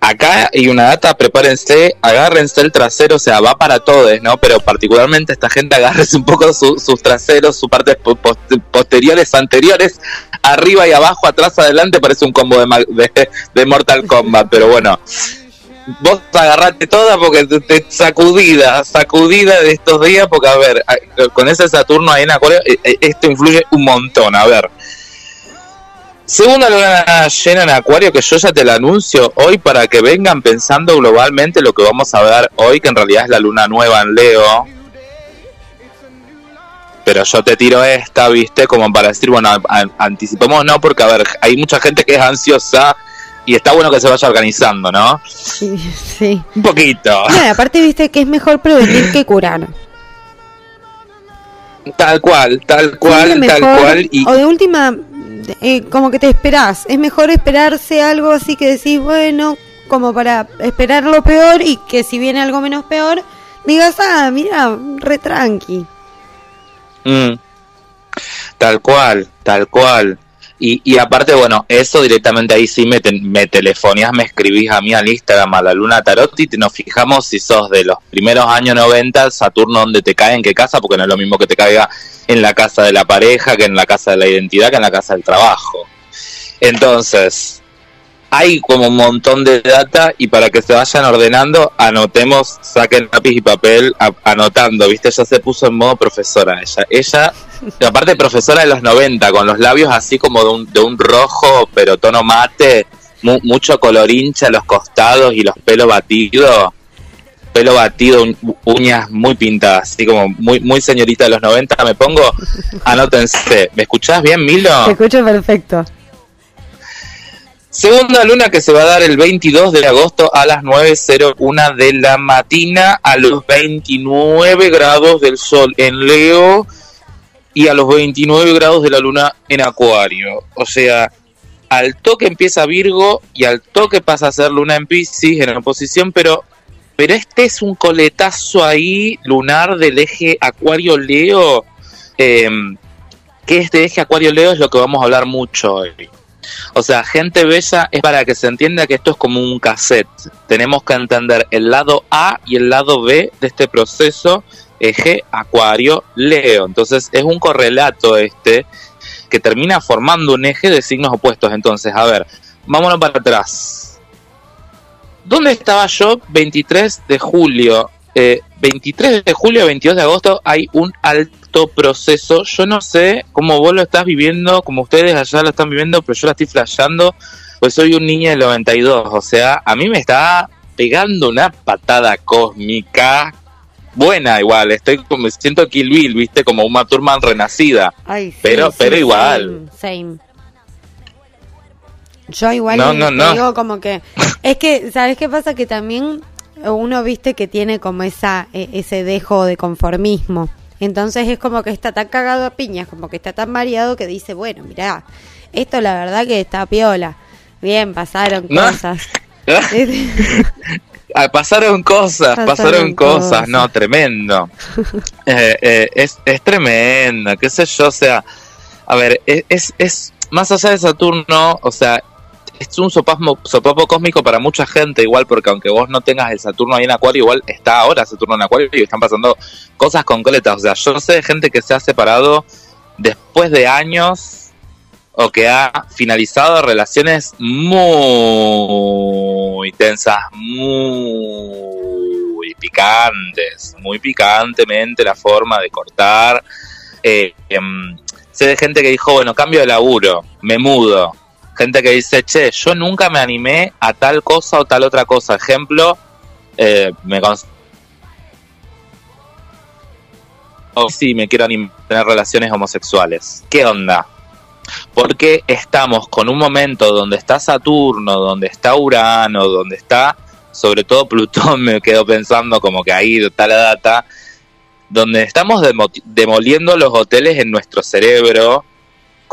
acá hay una data, prepárense, agárrense el trasero, o sea, va para todos, ¿no? Pero particularmente esta gente agárrense un poco su- sus traseros, sus partes po- post- posteriores, anteriores, arriba y abajo, atrás, adelante, parece un combo de, de, de Mortal Kombat, pero bueno. Vos agarrate toda porque te, sacudida, sacudida de estos días, porque a ver, con ese Saturno ahí en Acuario, eh, eh, esto influye un montón, a ver. Segunda luna llena en Acuario, que yo ya te la anuncio hoy para que vengan pensando globalmente lo que vamos a ver hoy, que en realidad es la luna nueva en Leo. Pero yo te tiro esta, viste, como para decir, bueno, a- a- anticipemos, no, porque a ver, hay mucha gente que es ansiosa y está bueno que se vaya organizando, ¿no? Sí, sí. Un poquito. No, aparte viste que es mejor prevenir que curar. Tal cual, tal cual, tal cual. Y O de última, eh, como que te esperás. Es mejor esperarse algo así que decís, bueno, como para esperar lo peor y que si viene algo menos peor, digas, ah, mira, re tranqui. Mm. Tal cual, tal cual. Y, y aparte, bueno, eso directamente ahí sí me, te- me telefonías, me escribís a mí al Instagram, a la Luna Tarot, y te- nos fijamos si sos de los primeros años 90, Saturno, donde te cae, en qué casa, porque no es lo mismo que te caiga en la casa de la pareja, que en la casa de la identidad, que en la casa del trabajo. Entonces, hay como un montón de data y para que se vayan ordenando, anotemos, saquen lápiz y papel anotando, ¿viste? Ella se puso en modo profesora, ella. Ella, aparte profesora de los 90, con los labios así como de un, de un rojo, pero tono mate, mu- mucho color hincha los costados y los pelos batidos. Pelo batido, uñas muy pintadas, así como muy, muy señorita de los 90 me pongo. Anótense. ¿Me escuchás bien, Milo? Te escucho perfecto. Segunda luna que se va a dar el 22 de agosto a las 9.01 de la mañana a los 29 grados del sol en Leo y a los 29 grados de la luna en Acuario. O sea, al toque empieza Virgo y al toque pasa a ser luna en Pisces en oposición, pero, pero este es un coletazo ahí lunar del eje Acuario-Leo. eh, que este eje Acuario-Leo es lo que vamos a hablar mucho hoy. O sea, gente bella es para que se entienda que esto es como un cassette. Tenemos que entender el lado A y el lado B de este proceso eje Acuario Leo. Entonces es un correlato este que termina formando un eje de signos opuestos. Entonces, a ver, vámonos para atrás. ¿Dónde estaba yo 23 de julio? Eh, 23 de julio, 22 de agosto hay un alto proceso. Yo no sé cómo vos lo estás viviendo, como ustedes allá lo están viviendo, pero yo la estoy flasheando, pues soy un niño del 92. O sea, a mí me está pegando una patada cósmica buena igual. Estoy como, siento Kill Bill, viste, como una Turman renacida. Ay, sí, Pero- sí, pero igual. Same, same. Yo igual No, te no, no. digo como que... Es que, ¿sabes qué pasa? Que también uno, viste, que tiene como esa e- ese dejo de conformismo. Entonces es como que está tan cagado a piñas, como que está tan mareado que dice, bueno, mirá, esto la verdad que está piola. Bien, pasaron No. cosas. Ah, pasaron cosas, Pasaron pasaron, cosas. cosas. no, tremendo. Eh, eh, es, es tremendo, qué sé yo, o sea, a ver, es, es, es más allá de Saturno, o sea, es un sopapo cósmico para mucha gente, igual, porque aunque vos no tengas el Saturno ahí en Acuario, igual está ahora Saturno en Acuario y están pasando cosas concretas. O sea, yo sé de gente que se ha separado después de años o que ha finalizado relaciones muy tensas, muy picantes, muy picantemente la forma de cortar. Eh, em, sé de gente que dijo, bueno, cambio de laburo, me mudo. Gente que dice, che, yo nunca me animé a tal cosa o tal otra cosa. Ejemplo, eh, me cons- o sí, me quiero animar tener relaciones homosexuales. ¿Qué onda? Porque estamos con un momento donde está Saturno, donde está Urano, donde está sobre todo Plutón, me quedo pensando como que ahí está la data, donde estamos demo- demoliendo los hoteles en nuestro cerebro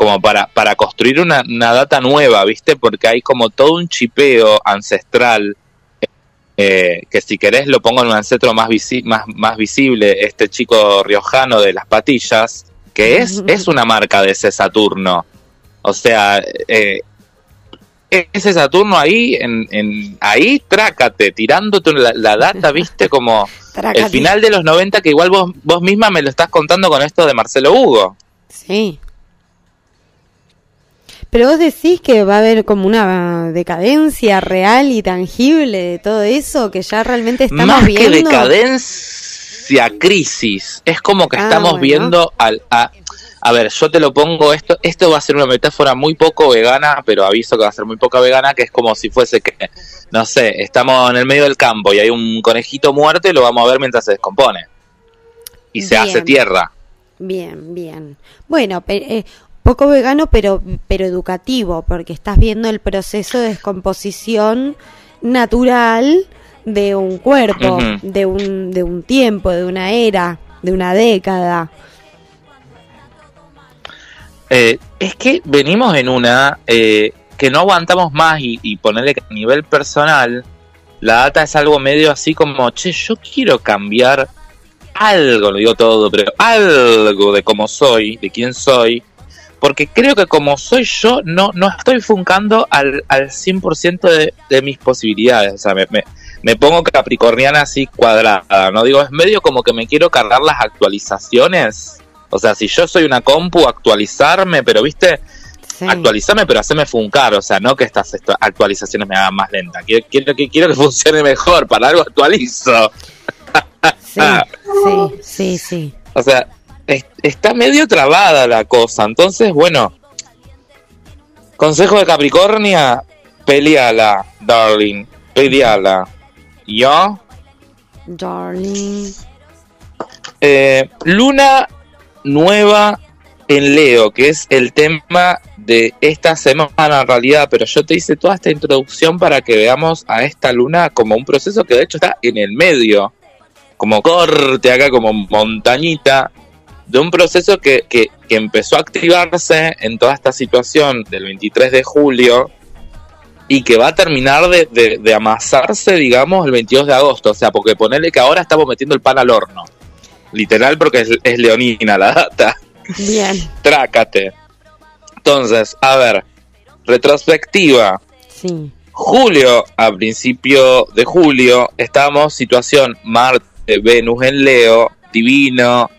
como para, para construir una, una data nueva, ¿viste? Porque hay como todo un chipeo ancestral eh, que si querés lo pongo en un ancestro más, visi- más, más visible, este chico riojano de las patillas, que es, es una marca de ese Saturno. O sea, eh, ese Saturno ahí, en, en, ahí, trácate, tirándote la, la data, viste, como el final de los 90, que igual vos, vos misma me lo estás contando con esto de Marcelo Hugo. Sí. Pero vos decís que va a haber como una decadencia real y tangible de todo eso, que ya realmente estamos Más que viendo. decadencia, crisis. Es como que Ah, estamos bueno. viendo al... A, a ver, yo te lo pongo, esto esto va a ser una metáfora muy poco vegana, pero aviso que va a ser muy poca vegana, que es como si fuese que, no sé, estamos en el medio del campo y hay un conejito muerto y lo vamos a ver mientras se descompone. Y se Bien. hace tierra. Bien, bien. Bueno, pe- eh, poco vegano, pero, pero educativo, porque estás viendo el proceso de descomposición natural de un cuerpo, de, un, de un tiempo, de una era, de una década. Eh, es que venimos en una eh, que no aguantamos más y, y ponerle que a nivel personal, la data es algo medio así como, che, yo quiero cambiar algo, no digo todo, pero algo de cómo soy, de quién soy, porque creo que como soy yo, no, no estoy funcando al, al 100% de, de mis posibilidades, o sea, me, me, me pongo capricorniana así cuadrada, ¿no? Digo, es medio como que me quiero cargar las actualizaciones. O sea, si yo soy una compu, actualizarme, pero viste, Sí. actualizarme, pero hacerme funcar. O sea, no que estas actualizaciones me hagan más lenta. Quiero, quiero, que- quiero que funcione mejor, para algo actualizo. Sí, sí, sí, sí. O sea, es- está medio trabada la cosa. Entonces, bueno, consejo de Capricornia, peleala, darling, peleala. ¿Yo? Darling. Eh, luna nueva en Leo, que es el tema de esta semana en realidad, pero yo te hice toda esta introducción para que veamos a esta luna como un proceso que de hecho está en el medio, como corte acá, como montañita, de un proceso que, que, que empezó a activarse en toda esta situación del 23 de julio y que va a terminar de, de- de amasarse, digamos, el 22 de agosto. O sea, porque ponerle que ahora estamos metiendo el pan al horno. Literal, porque es, es leonina la data. Bien, Trácate. Entonces, a ver, retrospectiva. sí. Julio, a principio de julio, estábamos situación Marte, Venus en Leo, divino,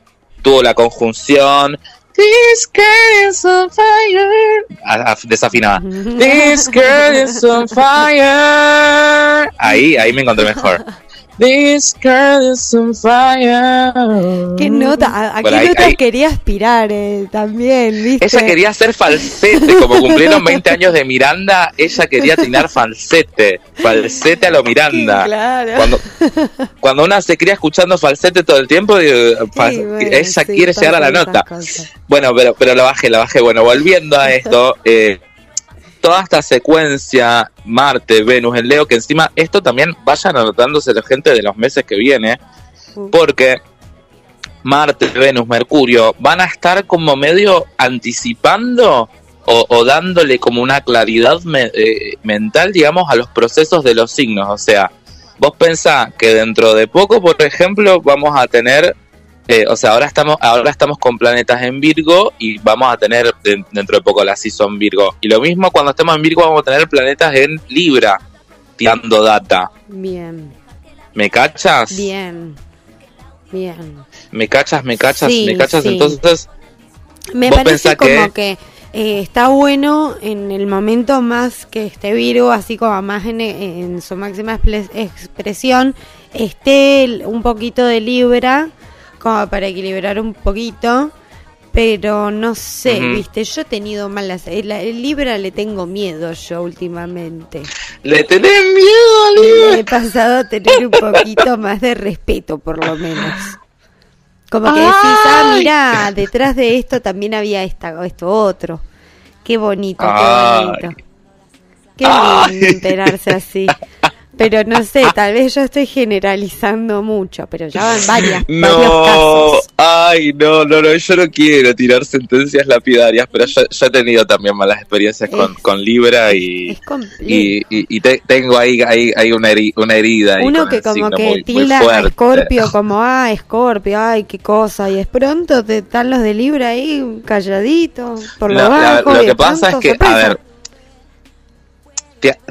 tuvo la conjunción. This girl is on fire. Ah, ah, desafinada. This girl is on fire. Ahí, ahí me encontré mejor. This girl is on fire. ¿Qué nota? ¿A, a Bueno, notas quería aspirar eh, también, viste? Ella quería hacer falsete, como cumplieron 20 años de Miranda, ella quería tirar falsete, falsete a lo Miranda. Claro. Cuando, cuando una se cría escuchando falsete todo el tiempo, Sí, bueno, ella sí, quiere llegar a la nota. cosas. Bueno, pero, pero la bajé, la bajé. Bueno, volviendo a esto, eh, toda esta secuencia, Marte, Venus, en Leo, que encima esto también vayan anotándose la gente de los meses que viene, porque Marte, Venus, Mercurio van a estar como medio anticipando o, o dándole como una claridad me- eh, mental, digamos, a los procesos de los signos. O sea, vos pensás que dentro de poco, por ejemplo, vamos a tener, eh, o sea, ahora estamos, ahora estamos con planetas en Virgo y vamos a tener de- dentro de poco la season Virgo. Y lo mismo cuando estemos en Virgo vamos a tener planetas en Libra, tirando data. Bien, ¿Me cachas? bien, bien. ¿Me cachas? ¿Me cachas? Sí, ¿Me cachas? sí. Entonces, Me ¿Vos parece como que- que, eh, está bueno en el momento más que esté Virgo, así como más en, en su máxima expre- expresión, esté un poquito de Libra, como para equilibrar un poquito. Pero no sé, viste, yo he tenido malas. El, el Libra le tengo miedo yo últimamente. ¿le tenés miedo al Libra? He pasado a tener un poquito más de respeto, por lo menos. Como que decís, ah, mira, detrás de esto también había esta, esto otro. Qué bonito, qué bonito. Qué lindo enterarse así. Pero no sé, tal vez yo estoy generalizando mucho, pero ya van varias, varios No, casos. ay, no, no, no, yo no quiero tirar sentencias lapidarias, pero yo, yo he tenido también malas experiencias con, Es- con Libra y, Es y, y- y te- tengo ahí, ahí, ahí una, heri- una herida. Uno que como que muy- muy tilda a. Scorpio como, ah, Scorpio, ay, qué cosa. Y de pronto te están los de Libra ahí calladitos, por lo No, la- lo que pasa es que, a ver,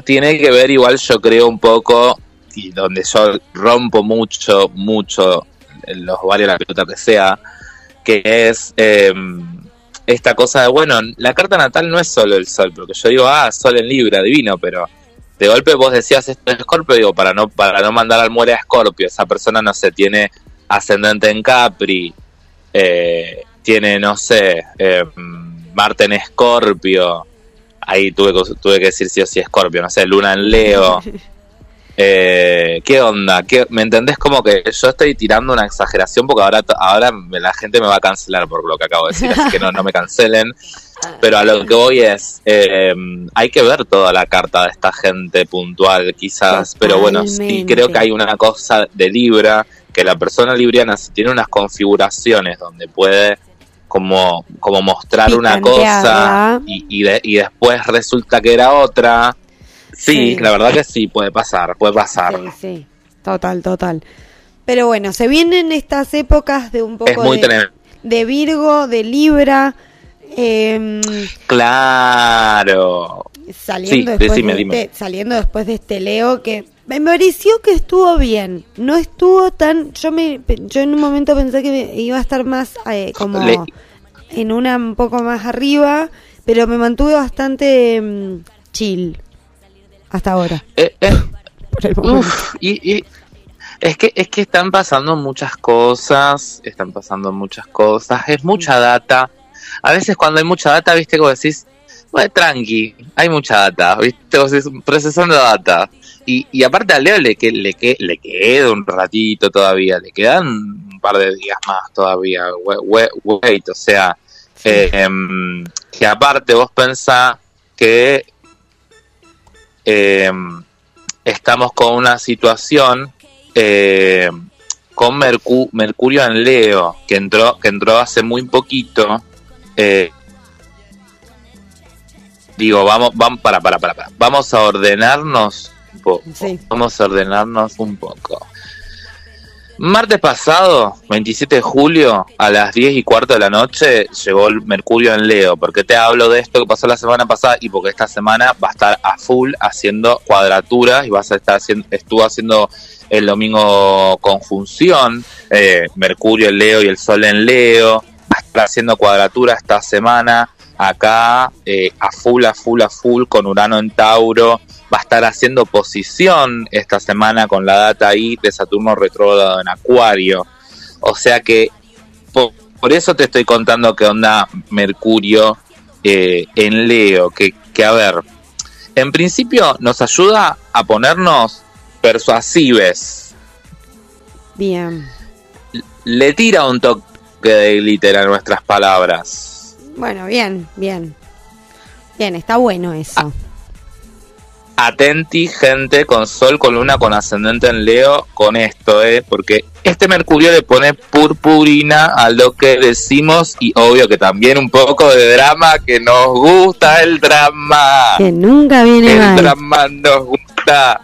tiene que ver igual yo creo un poco, y donde yo rompo mucho, mucho en los varios la pelota que sea, que es eh, esta cosa de, bueno, la carta natal no es solo el sol, porque yo digo, ah, sol en Libra, divino, pero de golpe vos decías esto es Scorpio, digo, para no, para no mandar al muere a Scorpio, esa persona no sé, tiene ascendente en Capri, eh, tiene, no sé, eh, Marte en Escorpio, ahí tuve, tuve que decir sí o sí Escorpio, no sé, Luna en Leo. Eh, ¿Qué onda? ¿Qué, ¿Me entendés como que yo estoy tirando una exageración porque ahora, ahora me- la gente me va a cancelar por lo que acabo de decir, así que no, no me cancelen. Pero a lo que voy es, eh, hay que ver toda la carta de esta gente puntual quizás, pero bueno, sí creo que hay una cosa de Libra, que la persona libriana si tiene unas configuraciones donde puede como, como mostrar una cosa y, y, de- y después resulta que era otra. Sí, Sí. la verdad que sí, puede pasar, puede pasar. Sí, sí, total, total. Pero bueno, se vienen estas épocas de un poco Es muy de, de Virgo, de Libra, em, Claro. saliendo, Sí, después decime, de este, saliendo después de este Leo que me pareció que estuvo bien. No estuvo tan... Yo me yo en un momento pensé que me- iba a estar más eh, como Le- en una un poco más arriba, pero me mantuve bastante mm, chill hasta ahora. Eh, eh, Por el momento. uf, y, y es que es que están pasando muchas cosas, están pasando muchas cosas, es mucha data. A veces cuando hay mucha data, viste como decís, bueno, tranqui, hay mucha data, viste, vos decís, procesando data. Y, y aparte a Leo le, que, le, que, le queda un ratito todavía, le quedan un par de días más todavía, wait, o sea, eh, em, que aparte vos pensás que em, estamos con una situación eh, con Mercu- Mercurio en Leo, que entró, que entró hace muy poquito. eh, digo, vamos, vamos, para, para, para, para. Vamos a ordenarnos un poco. Sí. Vamos a ordenarnos un poco. Martes pasado, 27 de julio, a las 10 y cuarto de la noche, llegó el Mercurio en Leo. ¿Por qué te hablo de esto que pasó la semana pasada? Y porque esta semana va a estar a full haciendo cuadraturas y vas a estar haciendo, estuvo haciendo el domingo conjunción, eh, Mercurio en Leo y el Sol en Leo. Va a estar haciendo cuadratura esta semana acá eh, a full, a full, a full con Urano en Tauro. Va a estar haciendo posición esta semana con la data ahí de Saturno retrógrado en Acuario. O sea que por, por eso te estoy contando que onda Mercurio eh, en Leo. Que, que, a ver, en principio nos ayuda a ponernos persuasives. Bien. Le tira un toque de glitter a nuestras palabras. Bueno, bien, bien. Bien, está bueno eso. Atenti, gente, con Sol, con Luna, con ascendente en Leo, con esto, ¿eh? Porque este Mercurio le pone purpurina a lo que decimos y obvio que también un poco de drama, que nos gusta el drama. Que nunca viene El mal. drama nos gusta.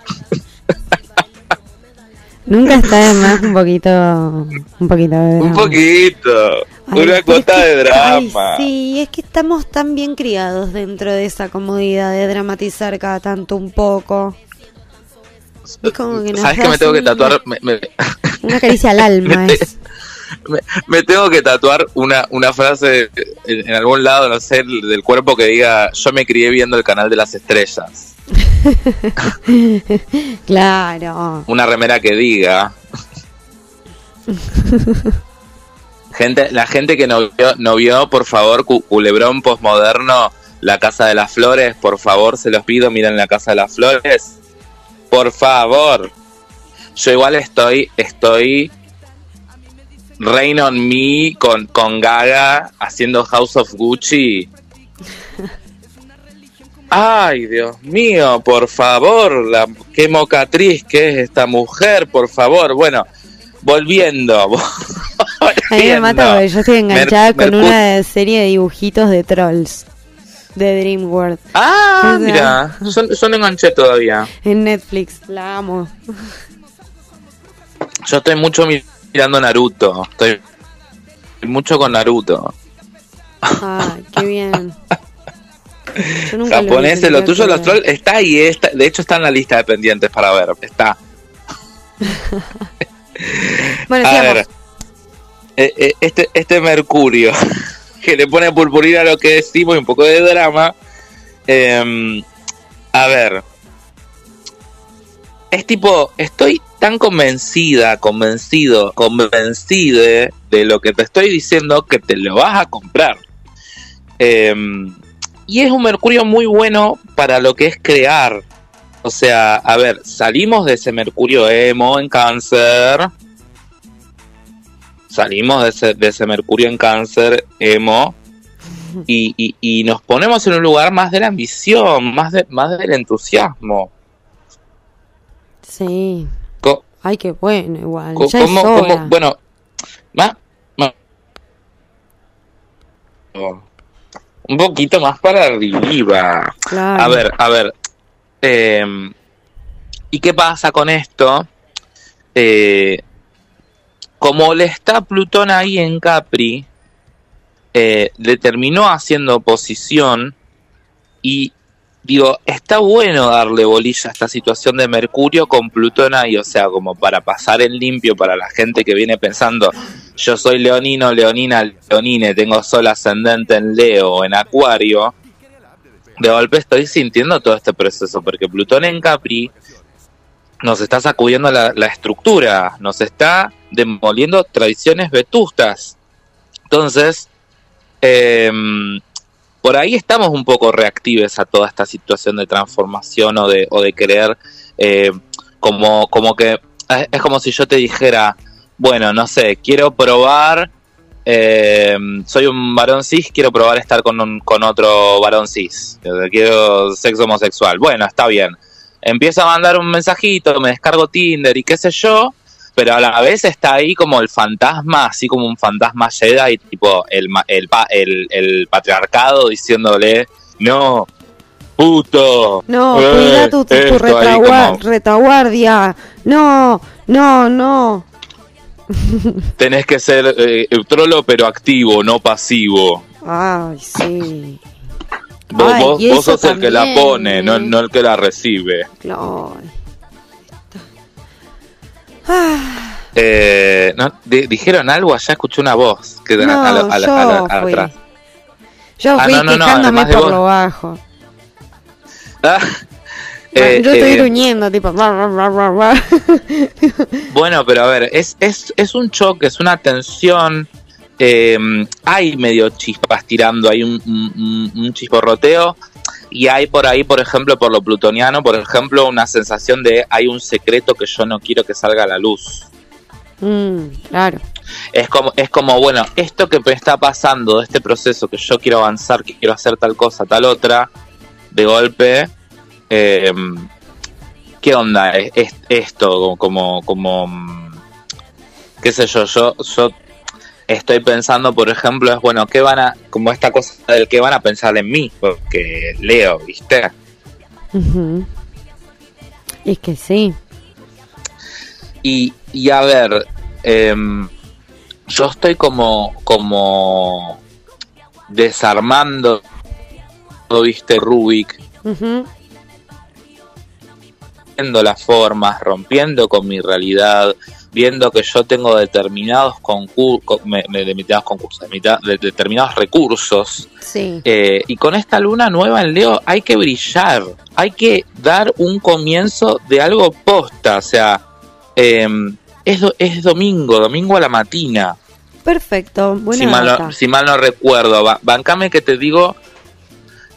Nunca está de más un poquito, un poquito de drama. Un poquito. Ay, una que- de drama. ay, sí, es que estamos tan bien criados dentro de esa comodidad de dramatizar cada tanto un poco. Es como que ¿Sabes que me tengo que tatuar? Me, me- Una caricia al alma Me- es. me- me tengo que tatuar una, una frase en, en algún lado, no sé, del cuerpo que diga: Yo me crié viendo el canal de las estrellas. Claro. Una remera que diga. gente, la gente que no vio, no vio por favor, cu- Culebrón postmoderno, La Casa de las Flores, por favor, se los pido, miren La Casa de las Flores. Por favor. Yo igual estoy, estoy Rain on Me con, con Gaga haciendo House of Gucci. Ay, Dios mío, por favor, la, qué mocatriz que es esta mujer, por favor. Bueno, volviendo. A mí me mata porque yo estoy enganchada Mer- con una serie de dibujitos de trolls de DreamWorld Ah, O sea- mira, yo, yo no enganché todavía. en Netflix. La amo. Yo estoy mucho mi- mirando Naruto. Estoy mucho con Naruto. Ay, qué bien. Lo Japoneses, lo tendría tuyo, los trolls, está ahí. Está, de hecho, está en la lista de pendientes para ver. Está. Bueno, A sigamos. ver, este, este Mercurio, que le pone purpurina a lo que decimos y un poco de drama. eh, a ver, es tipo, estoy tan convencida, convencido, convencide de lo que te estoy diciendo que te lo vas a comprar. Eh, y es un Mercurio muy bueno para lo que es crear. O sea, a ver, salimos de ese Mercurio emo en cáncer. Salimos de ese, de ese Mercurio en cáncer emo. Y, y- y nos ponemos en un lugar más de la ambición, más, de, más del entusiasmo. Sí. Co- Ay, qué bueno, igual. co- ya es como- hora. como- bueno, más, más- un poquito más para arriba. Claro. A ver, a ver. eh, ¿Y qué pasa con esto? Eh, como le está Plutón ahí en Capri, eh, le terminó haciendo oposición y digo, está bueno darle bolilla a esta situación de Mercurio con Plutón ahí, o sea, como para pasar en limpio para la gente que viene pensando, yo soy leonino, leonina, leonine, tengo sol ascendente en Leo en Acuario, de golpe estoy sintiendo todo este proceso, porque Plutón en Capri nos está sacudiendo la, la estructura, nos está demoliendo tradiciones vetustas. Entonces, eh, por ahí estamos un poco reactivos a toda esta situación de transformación o de, o de querer, eh, como, como que es, como si yo te dijera, bueno, no sé, quiero probar, eh, soy un varón cis, quiero probar estar con, un- con otro varón cis, quiero sexo homosexual. Bueno, está bien. Empiezo a mandar un mensajito, me descargo Tinder y qué sé yo, pero a la vez está ahí como el fantasma, así como un fantasma Jedi, tipo el, el, el, el patriarcado diciéndole, no, puto. No, eh, cuida tu, tu como, retaguardia. No, no, no. tenés que ser eh, trolo pero activo, no pasivo. Ay, sí. Vos, Ay, vos, sos el que la pone, no, eh. no el que la recibe. Claro. Ah, Eh, no, ¿Dijeron algo? Allá escuché una voz. Que no, a la- a la- a la- yo a fui. atrás. Yo Ah, fui no, quejándome por vos. lo bajo. Ah, eh, yo estoy eh, gruñendo, tipo. Bueno, pero a ver, es, es, es un choque, es una tensión. Eh, hay medio chispas tirando, hay un, un- un chisporroteo. Y hay por ahí, por ejemplo, por lo plutoniano, por ejemplo, una sensación de hay un secreto que yo no quiero que salga a la luz. Mm, claro. Es como, es como, bueno, esto que me está pasando, este proceso, que yo quiero avanzar, que quiero hacer tal cosa, tal otra, de golpe, eh, ¿qué onda? Es, es esto, como, como, mm, qué sé yo, yo, yo estoy pensando, por ejemplo, es bueno, ¿qué van a, como esta cosa del que van a pensar en mí? Porque leo, ¿viste? Es que sí. Y, y a ver, em, yo estoy como, como desarmando, viste, Rubik, Ujú. viendo las formas, rompiendo con mi realidad, viendo que yo tengo determinados concursos, determinados concursos, de- determinados recursos, Sí. eh, y con esta luna nueva en Leo hay que brillar, hay que dar un comienzo de algo posta, o sea, em, es, do- es domingo, domingo a la matina, Perfecto. Buena si mal, no, si mal no recuerdo, Ba- bancame que te digo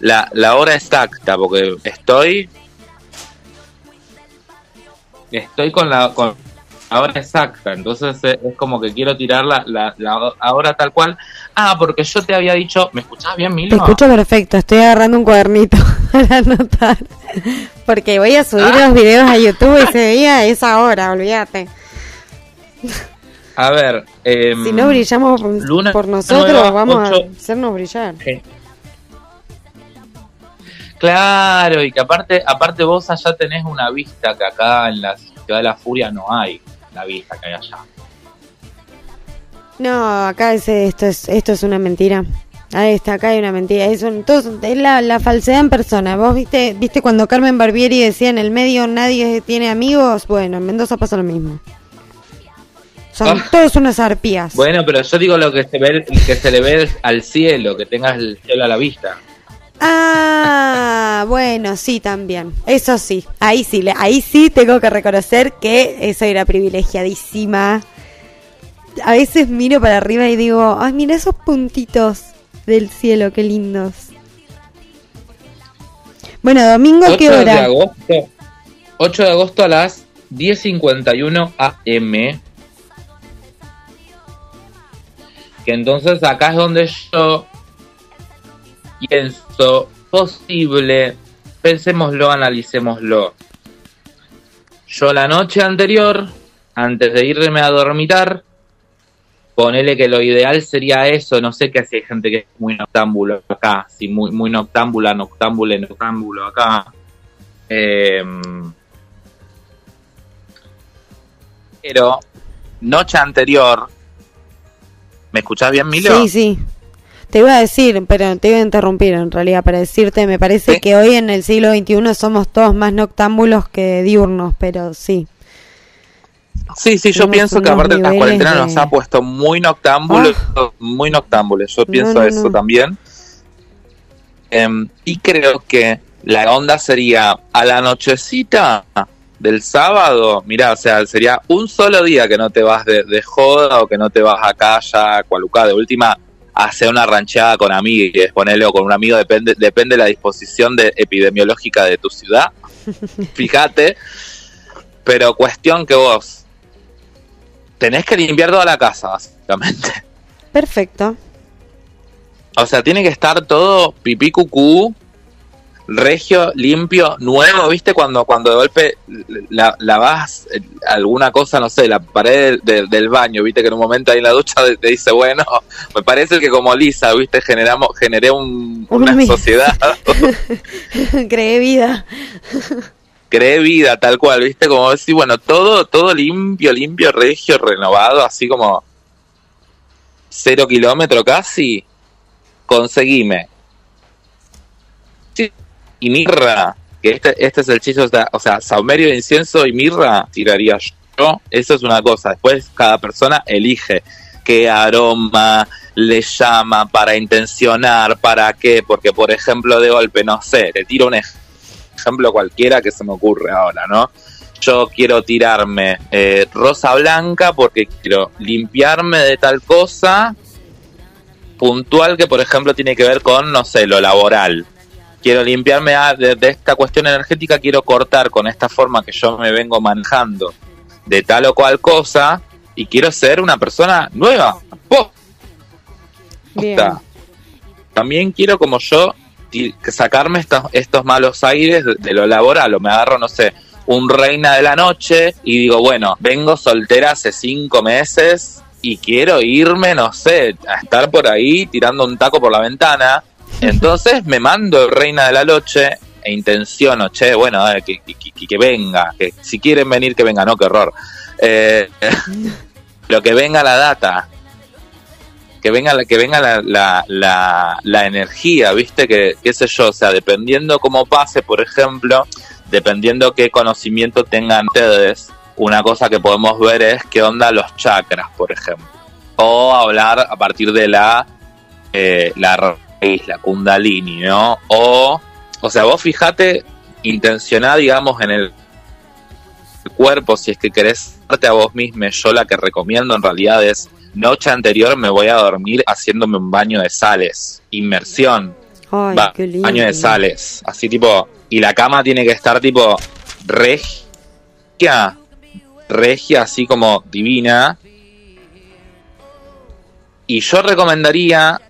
la, la hora exacta, porque estoy estoy con la, con la hora exacta, entonces eh, es como que quiero tirar la, la, la hora tal cual. Ah, porque yo te había dicho, ¿me escuchás bien, Milo? Te escucho perfecto, estoy agarrando un cuadernito para anotar. Porque voy a subir Ah. los videos a YouTube y se veía esa hora, olvídate. A ver. em, Si no brillamos por, luna por nosotros, nueva, vamos ocho. a hacernos brillar. Sí. Claro, y que aparte, aparte vos allá tenés una vista que acá en la ciudad de la furia no hay, la vista que hay allá. No, acá es, esto es esto es una mentira. Ahí está, acá hay una mentira. Es, un- todo- es la, la falsedad en persona. Vos viste, viste cuando Carmen Barbieri decía en el medio nadie tiene amigos. Bueno, en Mendoza pasa lo mismo. Son Ah. todos unas arpías. Bueno, pero yo digo lo que se ve, que se le ve al cielo, que tengas el cielo a la vista. Ah, bueno, sí, también. Eso sí, ahí sí, ahí sí tengo que reconocer que eh, soy una privilegiadísima. A veces miro para arriba y digo, ay, mira esos puntitos del cielo, qué lindos. Bueno, domingo, ¿qué 8 de hora? agosto, 8 de agosto a las 10.51 am. Que entonces acá es donde yo pienso posible, pensémoslo, analicémoslo. Yo la noche anterior, antes de irme a dormitar, ponele que lo ideal sería eso, no sé qué si hay gente que es muy noctámbulo acá, si muy, muy noctámbula, noctámbule, noctámbulo acá. Eh, pero noche anterior, ¿me escuchás bien, Milo? Sí, sí. Te iba a decir, pero te iba a interrumpir en realidad para decirte, me parece que hoy en el siglo XXI somos todos más noctámbulos que diurnos, pero sí. Sí, sí, yo pienso que aparte la niveles cuarentena de- nos ha puesto muy noctámbulos, muy noctámbulos, yo pienso no, eso no. también. Em, y creo que la onda sería a la nochecita del sábado, mira, o sea, sería un solo día que no te vas de, de joda o que no te vas acá ya a Cualucá, de última hacer una rancheada con amigues, ponele o con un amigo, depende, depende de la disposición de, epidemiológica de tu ciudad, fíjate, pero cuestión que vos tenés que limpiar toda la casa, básicamente. Perfecto. O sea, tiene que estar todo pipí cucú, regio, limpio, nuevo, ¿viste? Cuando, cuando de golpe la, lavas alguna cosa, no sé, la pared del, del baño, ¿viste? Que en un momento ahí en la ducha te, dice, bueno, me parece que como Lisa, ¿viste? Generamos, generé un- Un una sociedad, Creé vida. creé vida, tal cual, ¿viste? Como decir, bueno, todo, todo limpio, limpio, regio, renovado, así como cero kilómetro casi, conseguime. Y mirra, que este, este es el chiste, o sea, saumerio incienso y mirra tiraría yo, eso es una cosa, después cada persona elige qué aroma le llama para intencionar, para qué, porque por ejemplo de golpe, no sé, le tiro un ej- ejemplo cualquiera que se me ocurre ahora, ¿no? Yo quiero tirarme eh, rosa blanca porque quiero limpiarme de tal cosa puntual que por ejemplo tiene que ver con, no sé, lo laboral. Quiero limpiarme a- de, de esta cuestión energética, quiero cortar con esta forma que yo me vengo manejando de tal o cual cosa y quiero ser una persona nueva. Bien. También quiero como yo sacarme estos, estos malos aires de, de lo laboral o me agarro, no sé, un reina de la noche y digo, bueno, vengo soltera hace cinco meses y quiero irme, no sé, a estar por ahí tirando un taco por la ventana. Entonces me mando reina de la noche e intenciono, che, bueno, que, venga, que si quieren venir, que venga, no, qué horror. Eh, pero que venga la data, que venga la, que venga la, la, la, la energía, viste, que qué yo, o sea, dependiendo cómo pase, por ejemplo, dependiendo qué conocimiento tengan ustedes, una cosa que podemos ver es qué onda los chakras, por ejemplo, o hablar a partir de la eh, la la kundalini, ¿no? O, o sea, vos fijate, intencioná, digamos, en el cuerpo, si es que querés darte a vos mismo, yo la que recomiendo en realidad es noche anterior me voy a dormir haciéndome un baño de sales, inmersión, Ay, ba- qué lindo. baño de sales, así tipo, y la cama tiene que estar tipo regia, regia, así como divina. Y yo recomendaría,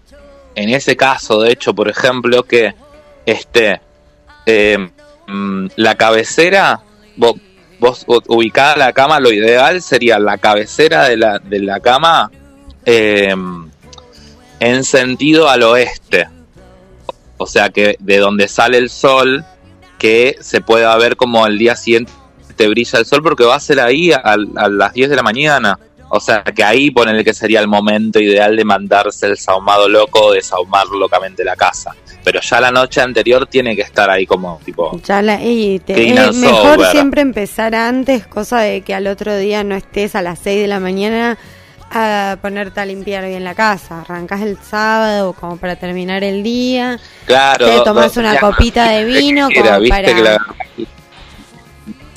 en ese caso, de hecho, por ejemplo, que este, eh, mm, la cabecera, vos vos ubicada la cama, lo ideal sería la cabecera de la, de la cama eh, en sentido al oeste. O sea que de donde sale el sol, que se pueda ver como el día siguiente te brilla el sol, porque va a ser ahí a, a las 10 de la mañana. O sea que ahí ponele que sería el momento ideal de mandarse el sahumado loco o de sahumar locamente la casa. Pero ya la noche anterior tiene que estar ahí como tipo Ya la, y te- eh, mejor sober. siempre empezar antes, cosa de que al otro día no estés a las 6 de la mañana a ponerte a limpiar bien la casa. Arrancás el sábado como para terminar el día. Claro. Te tomás o una copita de vino era, como viste para- que la-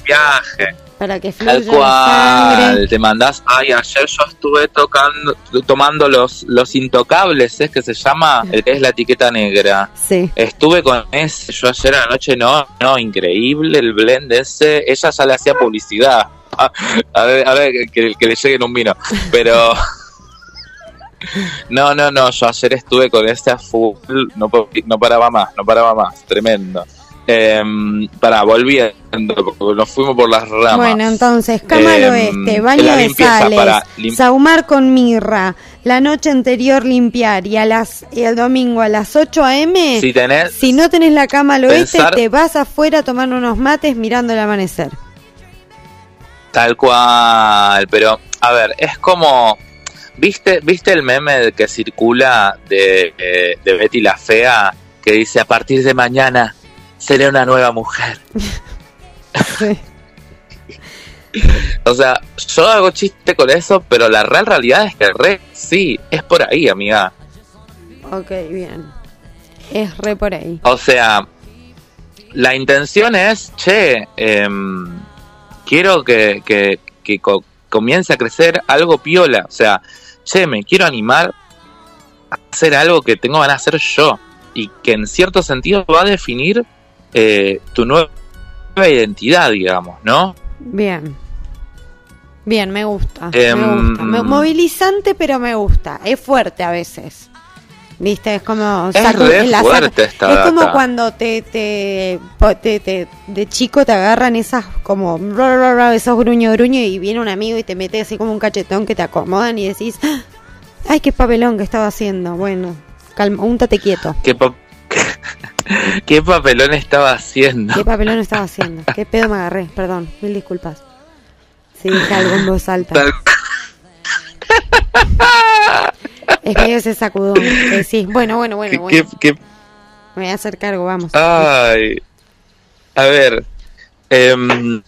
viaje. Para que fluya Tal la cual, sangre. te mandás, ay, ayer yo estuve tocando, tomando los, los intocables, es que se llama, el que es la etiqueta negra. Sí. Estuve con ese, yo ayer a la noche, no, no, increíble el blend ese, ella ya le hacía publicidad. A ver, a ver, que, que le lleguen un vino, pero... No, no, no, yo ayer estuve con ese a full, no, no paraba más, no paraba más, tremendo. Em, para, volviendo, porque nos fuimos por las ramas. Bueno, entonces, cama al Em, oeste, baño de sales, para sahumar con mirra, la noche anterior limpiar y a las y el domingo a las 8 a.m. Si tenés, Si no tenés la cama al oeste, te vas afuera a tomar unos mates mirando el amanecer. Tal cual, pero a ver, es como ¿viste viste el meme que circula de, eh, de Betty la fea que dice a partir de mañana seré una nueva mujer? Sí. O sea, yo hago chiste con eso, pero la real realidad es que re sí, es por ahí, amiga. Ok, bien. Es re por ahí. O sea, la intención es, che, em, quiero que, que, que co- comience a crecer algo piola. O sea, che, me quiero animar a hacer algo que tengo ganas de hacer yo. Y que en cierto sentido va a definir eh, tu nueva identidad, digamos, ¿no? Bien. Bien, me gusta. Em, me gusta. Me- movilizante, pero me gusta. Es fuerte a veces. ¿Viste? Es como. Es re la fuerte esta Es como cuando te, te, te- te- De chico te agarran esas. Como. ra, ra, ra, Esos gruño, gruño. Y viene un amigo y te mete así como un cachetón que te acomodan y decís. "Ah, Ay, qué papelón que estaba haciendo. Bueno, calma, úntate quieto. ¿Qué, pa- ¿Qué papelón estaba haciendo? ¿Qué papelón estaba haciendo? ¿Qué pedo me agarré? Perdón, mil disculpas. Si dije algo en voz alta. Es medio ese sacudón. que sí. Bueno, bueno, bueno, ¿Qué- bueno. qué- qué Me voy a hacer cargo, vamos. Ay, a ver. em,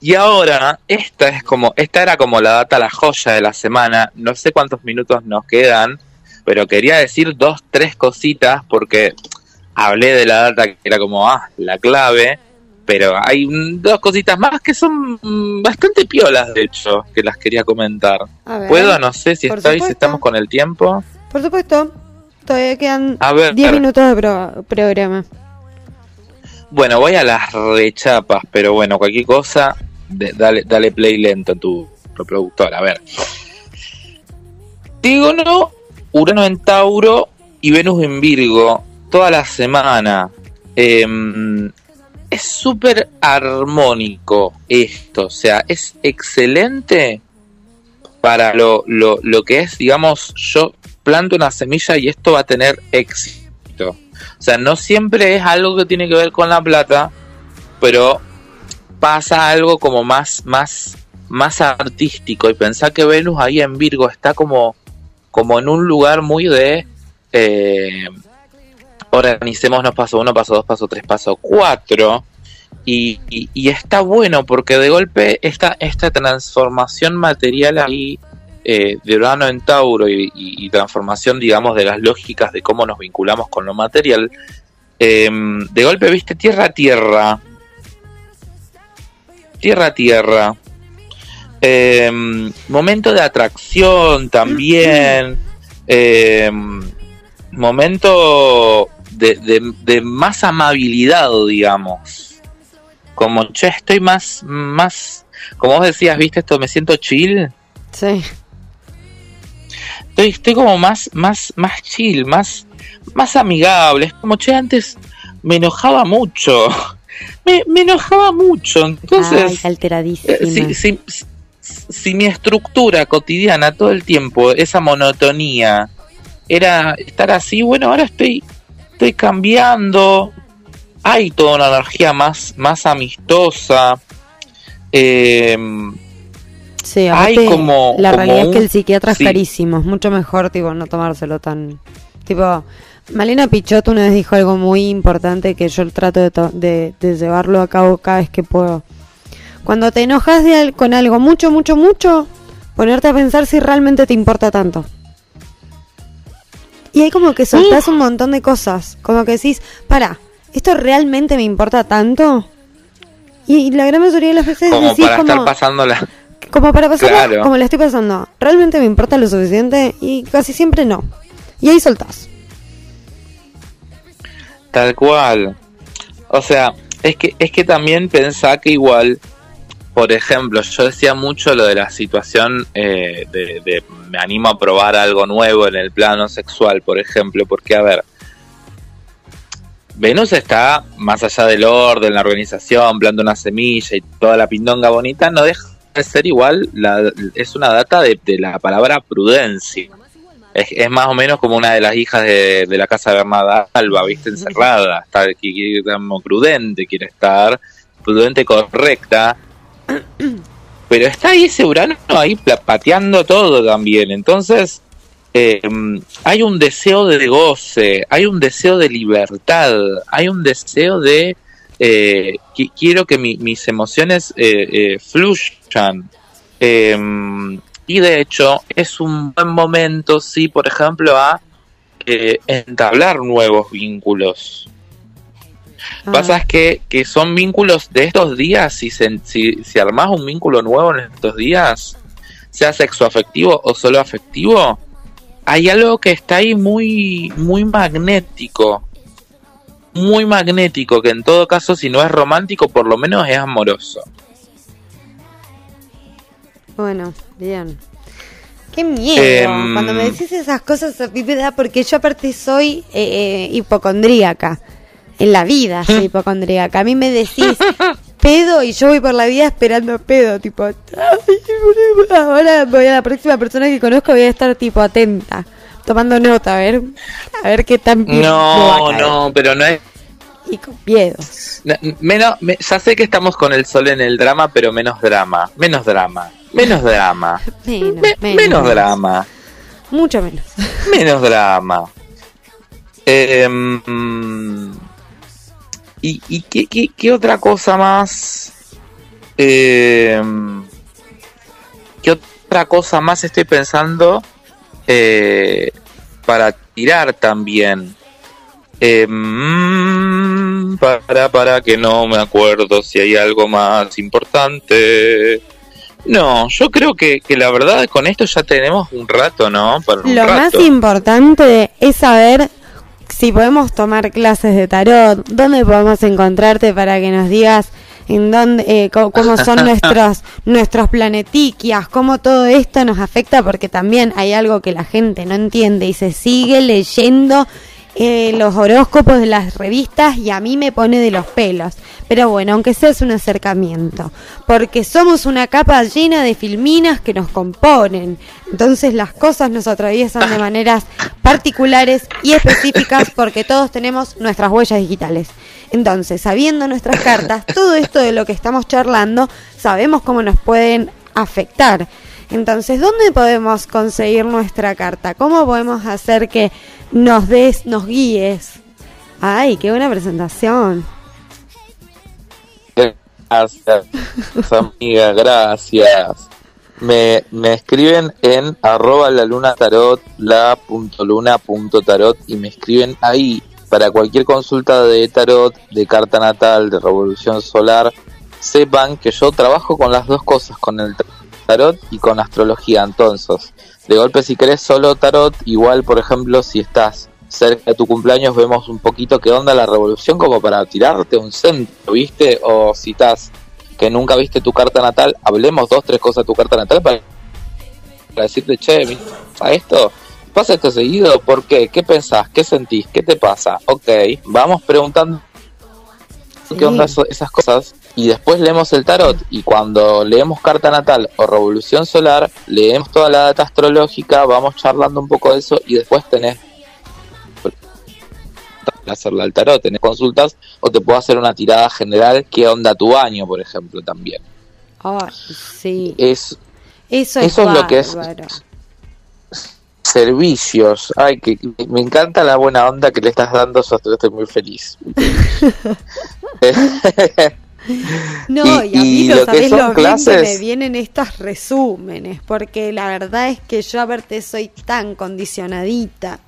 y ahora, esta es como, esta era como la data, la joya de la semana. No sé cuántos minutos nos quedan, pero quería decir dos, tres cositas porque hablé de la data que era como, ah, la clave. Pero hay dos cositas más que son mm, bastante piolas, de hecho, que las quería comentar. Ver. ¿Puedo? No sé si estoy, si estamos con el tiempo. Por supuesto. Todavía quedan A ver. 10 minutos de pro- programa. Bueno, voy a las rechapas, pero bueno, cualquier cosa, de- dale, dale play lento a tu reproductor. A ver. Tígono, Urano en Tauro y Venus en Virgo, toda la semana. Em, es súper armónico esto, o sea, es excelente para lo, lo, lo que es, digamos, yo planto una semilla y esto va a tener éxito. O sea, no siempre es algo que tiene que ver con la plata, pero pasa algo como más, más, más artístico. Y pensar que Venus ahí en Virgo está como, como en un lugar muy de eh, organicémonos paso uno, paso dos, paso tres, paso cuatro. Y, y- y está bueno porque de golpe esta, esta transformación material ahí eh, de Urano en Tauro y, transformación, digamos, de las lógicas de cómo nos vinculamos con lo material, eh, de golpe viste tierra a tierra, tierra a tierra, Eh, momento de atracción también, eh, momento de, de- de más amabilidad, digamos. Como, che, estoy más, más, como vos decías, viste esto, me siento chill. Sí. Estoy, estoy como más, más, más chill, más, más amigable. Es como, che, antes me enojaba mucho. me, me enojaba mucho. Entonces, eh, si, si, si mi estructura cotidiana todo el tiempo, esa monotonía, era estar así, bueno, ahora estoy, estoy cambiando. Hay toda una energía más, más amistosa. Eh, Sí, hay como- la como realidad es que el psiquiatra sí. es carísimo, es mucho mejor tipo no tomárselo tan tipo Malena Pichot una vez dijo algo muy importante que yo trato de, to- de, de llevarlo a cabo cada vez que puedo. Cuando te enojas de al- con algo mucho, mucho, mucho, ponerte a pensar si realmente te importa tanto. Y hay como que soltás un montón de cosas, como que decís, para, ¿esto realmente me importa tanto? Y, y la gran mayoría de las veces como decís para como... estar pasándola. Como para pasarla Claro. como la estoy pasando. ¿Realmente me importa lo suficiente? Y casi siempre no. Y ahí soltás. Tal cual. O sea, es que, es que también pensá que igual, por ejemplo, yo decía mucho lo de la situación eh, de, de me animo a probar algo nuevo en el plano sexual, por ejemplo, porque a ver, Venus está más allá del orden, la organización, planta una semilla y toda la pindonga bonita, no deja de ser igual, la, es una data de, la palabra prudencia. Es, más o menos como una de las hijas de, de la casa de Bernarda Alba, viste, encerrada, está, como prudente quiere estar, prudente correcta, pero está ahí ese Urano ahí pateando todo también, entonces eh, hay un deseo de goce, hay un deseo de libertad, hay un deseo de eh, qui- quiero que mi- mis emociones eh, eh, fluyan. Eh, y de hecho es un buen momento, sí, por ejemplo, a eh, entablar nuevos vínculos. Ah, Pasa es que, que son vínculos de estos días, si, se, si, si armás un vínculo nuevo en estos días, sea sexoafectivo o solo afectivo, hay algo que está ahí muy, muy magnético. Muy magnético, que en todo caso, si no es romántico, por lo menos es amoroso. Bueno, bien. Qué miedo. Em, Cuando me decís esas cosas a mí me da porque yo aparte soy eh, eh, hipocondríaca. En la vida soy hipocondríaca. A mí me decís pedo y yo voy por la vida esperando pedo. Tipo, "Ay, ahora voy a la próxima persona que conozco voy a estar tipo atenta. Tomando nota, a ver. A ver qué tan No, no, pero no es. Y con miedos. no, menos, me- ya sé que estamos con el sol en el drama, pero menos drama. Menos drama. Menos drama. Menos, Me- menos, menos drama. Mucho menos. Menos drama. Eh, mm, ¿Y, y qué, qué- qué otra cosa más? Eh, ¿Qué otra cosa más estoy pensando eh, para tirar también? Eh, para, para que no me acuerdo si hay algo más importante. No, yo creo que, que la verdad con esto ya tenemos un rato, ¿no? Para un Lo más importante es saber si podemos tomar clases de tarot, dónde podemos encontrarte para que nos digas en dónde, eh, co- cómo son nuestros nuestros planetiquias, cómo todo esto nos afecta, porque también hay algo que la gente no entiende y se sigue leyendo eh, los horóscopos de las revistas y a mí me pone de los pelos. Pero bueno, aunque sea es un acercamiento, porque somos una capa llena de filminas que nos componen. Entonces las cosas nos atraviesan de maneras particulares y específicas porque todos tenemos nuestras huellas digitales. Entonces, sabiendo nuestras cartas, todo esto de lo que estamos charlando, sabemos cómo nos pueden afectar. Entonces, ¿dónde podemos conseguir nuestra carta? ¿Cómo podemos hacer que nos des, nos guíes? Ay, qué buena presentación. Gracias, amiga, gracias. Me, me escriben en arroba la luna tarot, la punto luna punto tarot y me escriben ahí para cualquier consulta de tarot, de carta natal, de revolución solar. Sepan que yo trabajo con las dos cosas, con el tarot y con astrología. Entonces, de golpe si querés solo tarot, igual por ejemplo si estás cerca de tu cumpleaños vemos un poquito qué onda la revolución como para tirarte un centro, ¿viste? O si estás que nunca viste tu carta natal, hablemos dos, tres cosas de tu carta natal para, para decirte, che, ¿viste a esto? ¿Pasa esto seguido? ¿Por qué? ¿Qué pensás? ¿Qué sentís? ¿Qué te pasa? Ok, vamos preguntando qué onda eso- esas cosas y después leemos el tarot y cuando leemos carta natal o revolución solar leemos toda la data astrológica vamos charlando un poco de eso y después tenés hacerla al tarot tenés consultas o te puedo hacer una tirada general qué onda tu año por ejemplo también Ay, sí. es Eso es, eso es lo que es. Servicios ay que me encanta la buena onda que le estás dando estoy muy feliz No, y, Y- a mí lo sabés lo bien que clases- me vienen estos resúmenes, porque la verdad es que yo a verte soy tan condicionadita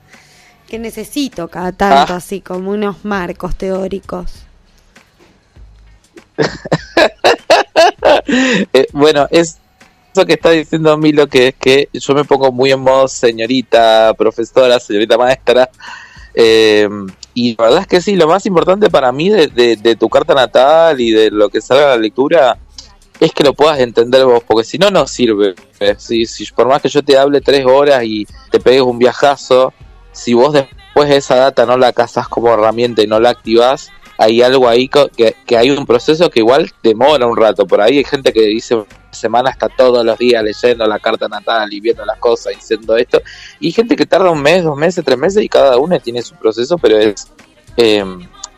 que necesito cada tanto Ah. así como unos marcos teóricos. Eh, bueno, es eso que está diciendo Milo, que es que yo me pongo muy en modo señorita profesora, señorita maestra. eh, y la verdad es que sí, lo más importante para mí de, de- de tu carta natal y de lo que salga en la lectura es que lo puedas entender vos, porque si no, no sirve. Si, si por más que yo te hable tres horas y te pegues un viajazo, si vos después de esa data no la casas como herramienta y no la activás, hay algo ahí que, que hay un proceso que igual demora un rato. Por ahí hay gente que dice semana está todos los días leyendo la carta natal y viendo las cosas diciendo esto. Y gente que tarda un mes, dos meses, tres meses y cada uno tiene su proceso, pero es eh,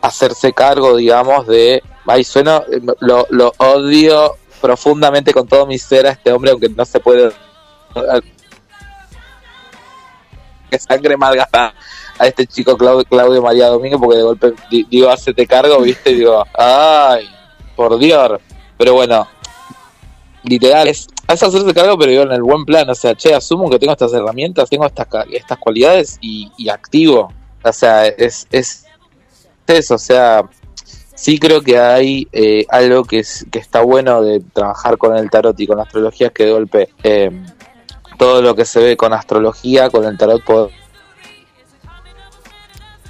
hacerse cargo, digamos, de... Ay, suena, eh, lo, lo odio profundamente con todo mi ser a este hombre, aunque no se puede... Que sangre malgasta a este chico Claudio, Claudio María Domínguez, porque de golpe di- digo, hacete cargo, viste, y digo, ay, por Dios. Pero bueno, literal, es, es hacerse cargo, pero digo, en el buen plan, o sea, che, asumo que tengo estas herramientas, tengo estas, estas cualidades y, y activo. O sea, es, es eso, o sea, sí creo que hay eh, algo que, es, que está bueno de trabajar con el tarot y con la astrología, que de golpe eh, todo lo que se ve con astrología, con el tarot,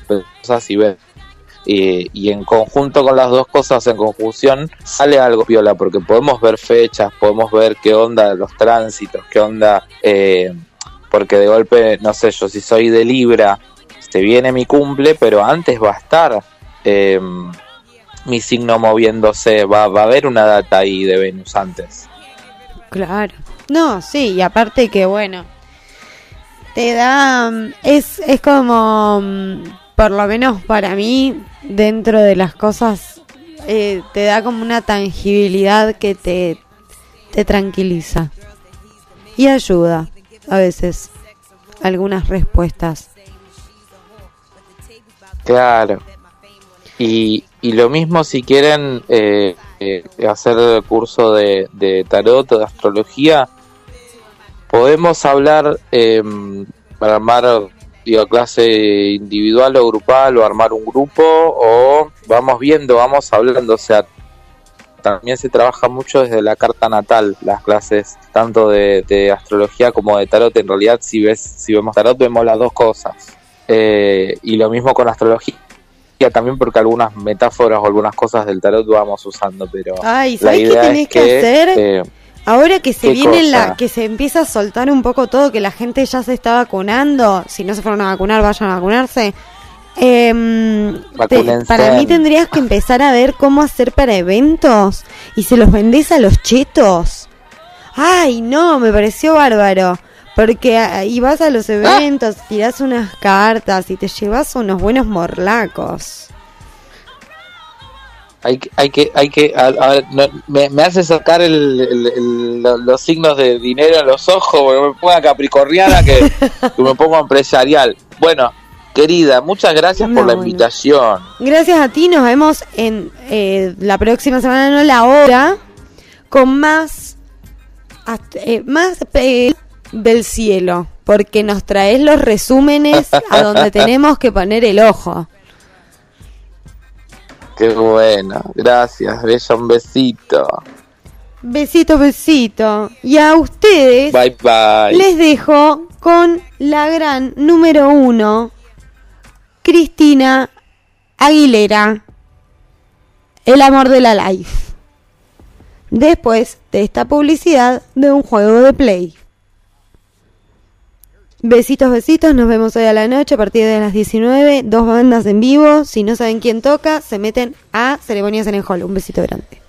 cosas y ver. Y, en conjunto con las dos cosas, en conjunción, sale algo piola, porque podemos ver fechas, podemos ver qué onda los tránsitos, qué onda, eh, porque de golpe, no sé, yo si soy de Libra, se viene mi cumple, pero antes va a estar eh, mi signo moviéndose, va, va a haber una data ahí de Venus antes. Claro. No, sí, y aparte que bueno, te da, mm, es, es como, mm, por lo menos para mí, dentro de las cosas, eh, te da como una tangibilidad que te, te tranquiliza y ayuda a veces algunas respuestas. Claro. Y, y lo mismo si quieren eh, eh, hacer el curso de, de tarot o de astrología, podemos hablar eh, para digo, clase individual o grupal o armar un grupo o vamos viendo, vamos hablando, o sea, también se trabaja mucho desde la carta natal, las clases tanto de, de astrología como de tarot. En realidad, si ves, si vemos tarot, vemos las dos cosas. Eh, y lo mismo con astrología también porque algunas metáforas o algunas cosas del tarot vamos usando, pero Ay, la ¿sabés qué idea tenés es que que, hacer? eh, Ahora que se ¿Qué viene cosa? la, que se empieza a soltar un poco todo, que la gente ya se está vacunando, si no se fueron a vacunar, vayan a vacunarse. Te- Vacúnense. para mí tendrías que empezar a ver cómo hacer para eventos y se los vendés a los chetos. Ay, no, me pareció bárbaro. Porque ahí vas a los eventos, tirás unas cartas y te llevas unos buenos morlacos. Hay, que- hay que, hay que, a, a me, me hace sacar el, el- el- lo- los signos de dinero en los ojos, porque me ponga capricorniana que, que me pongo empresarial. Bueno, querida, muchas gracias No, por la bueno. invitación. Gracias a ti, nos vemos en eh, la próxima semana, no la hora, con más, eh, más eh, del cielo, porque nos traes los resúmenes a donde tenemos que poner el ojo. Qué bueno, gracias, bella, un besito. Besito, besito. Y a ustedes Bye bye. les dejo con la gran número uno, Cristina Aguilera, el amor de la life. Después de esta publicidad de un juego de play. Besitos, besitos. Nos vemos hoy a la noche a partir de las 19. Dos bandas en vivo. Si no saben quién toca, se meten a Ceremonias en el Hall. Un besito grande.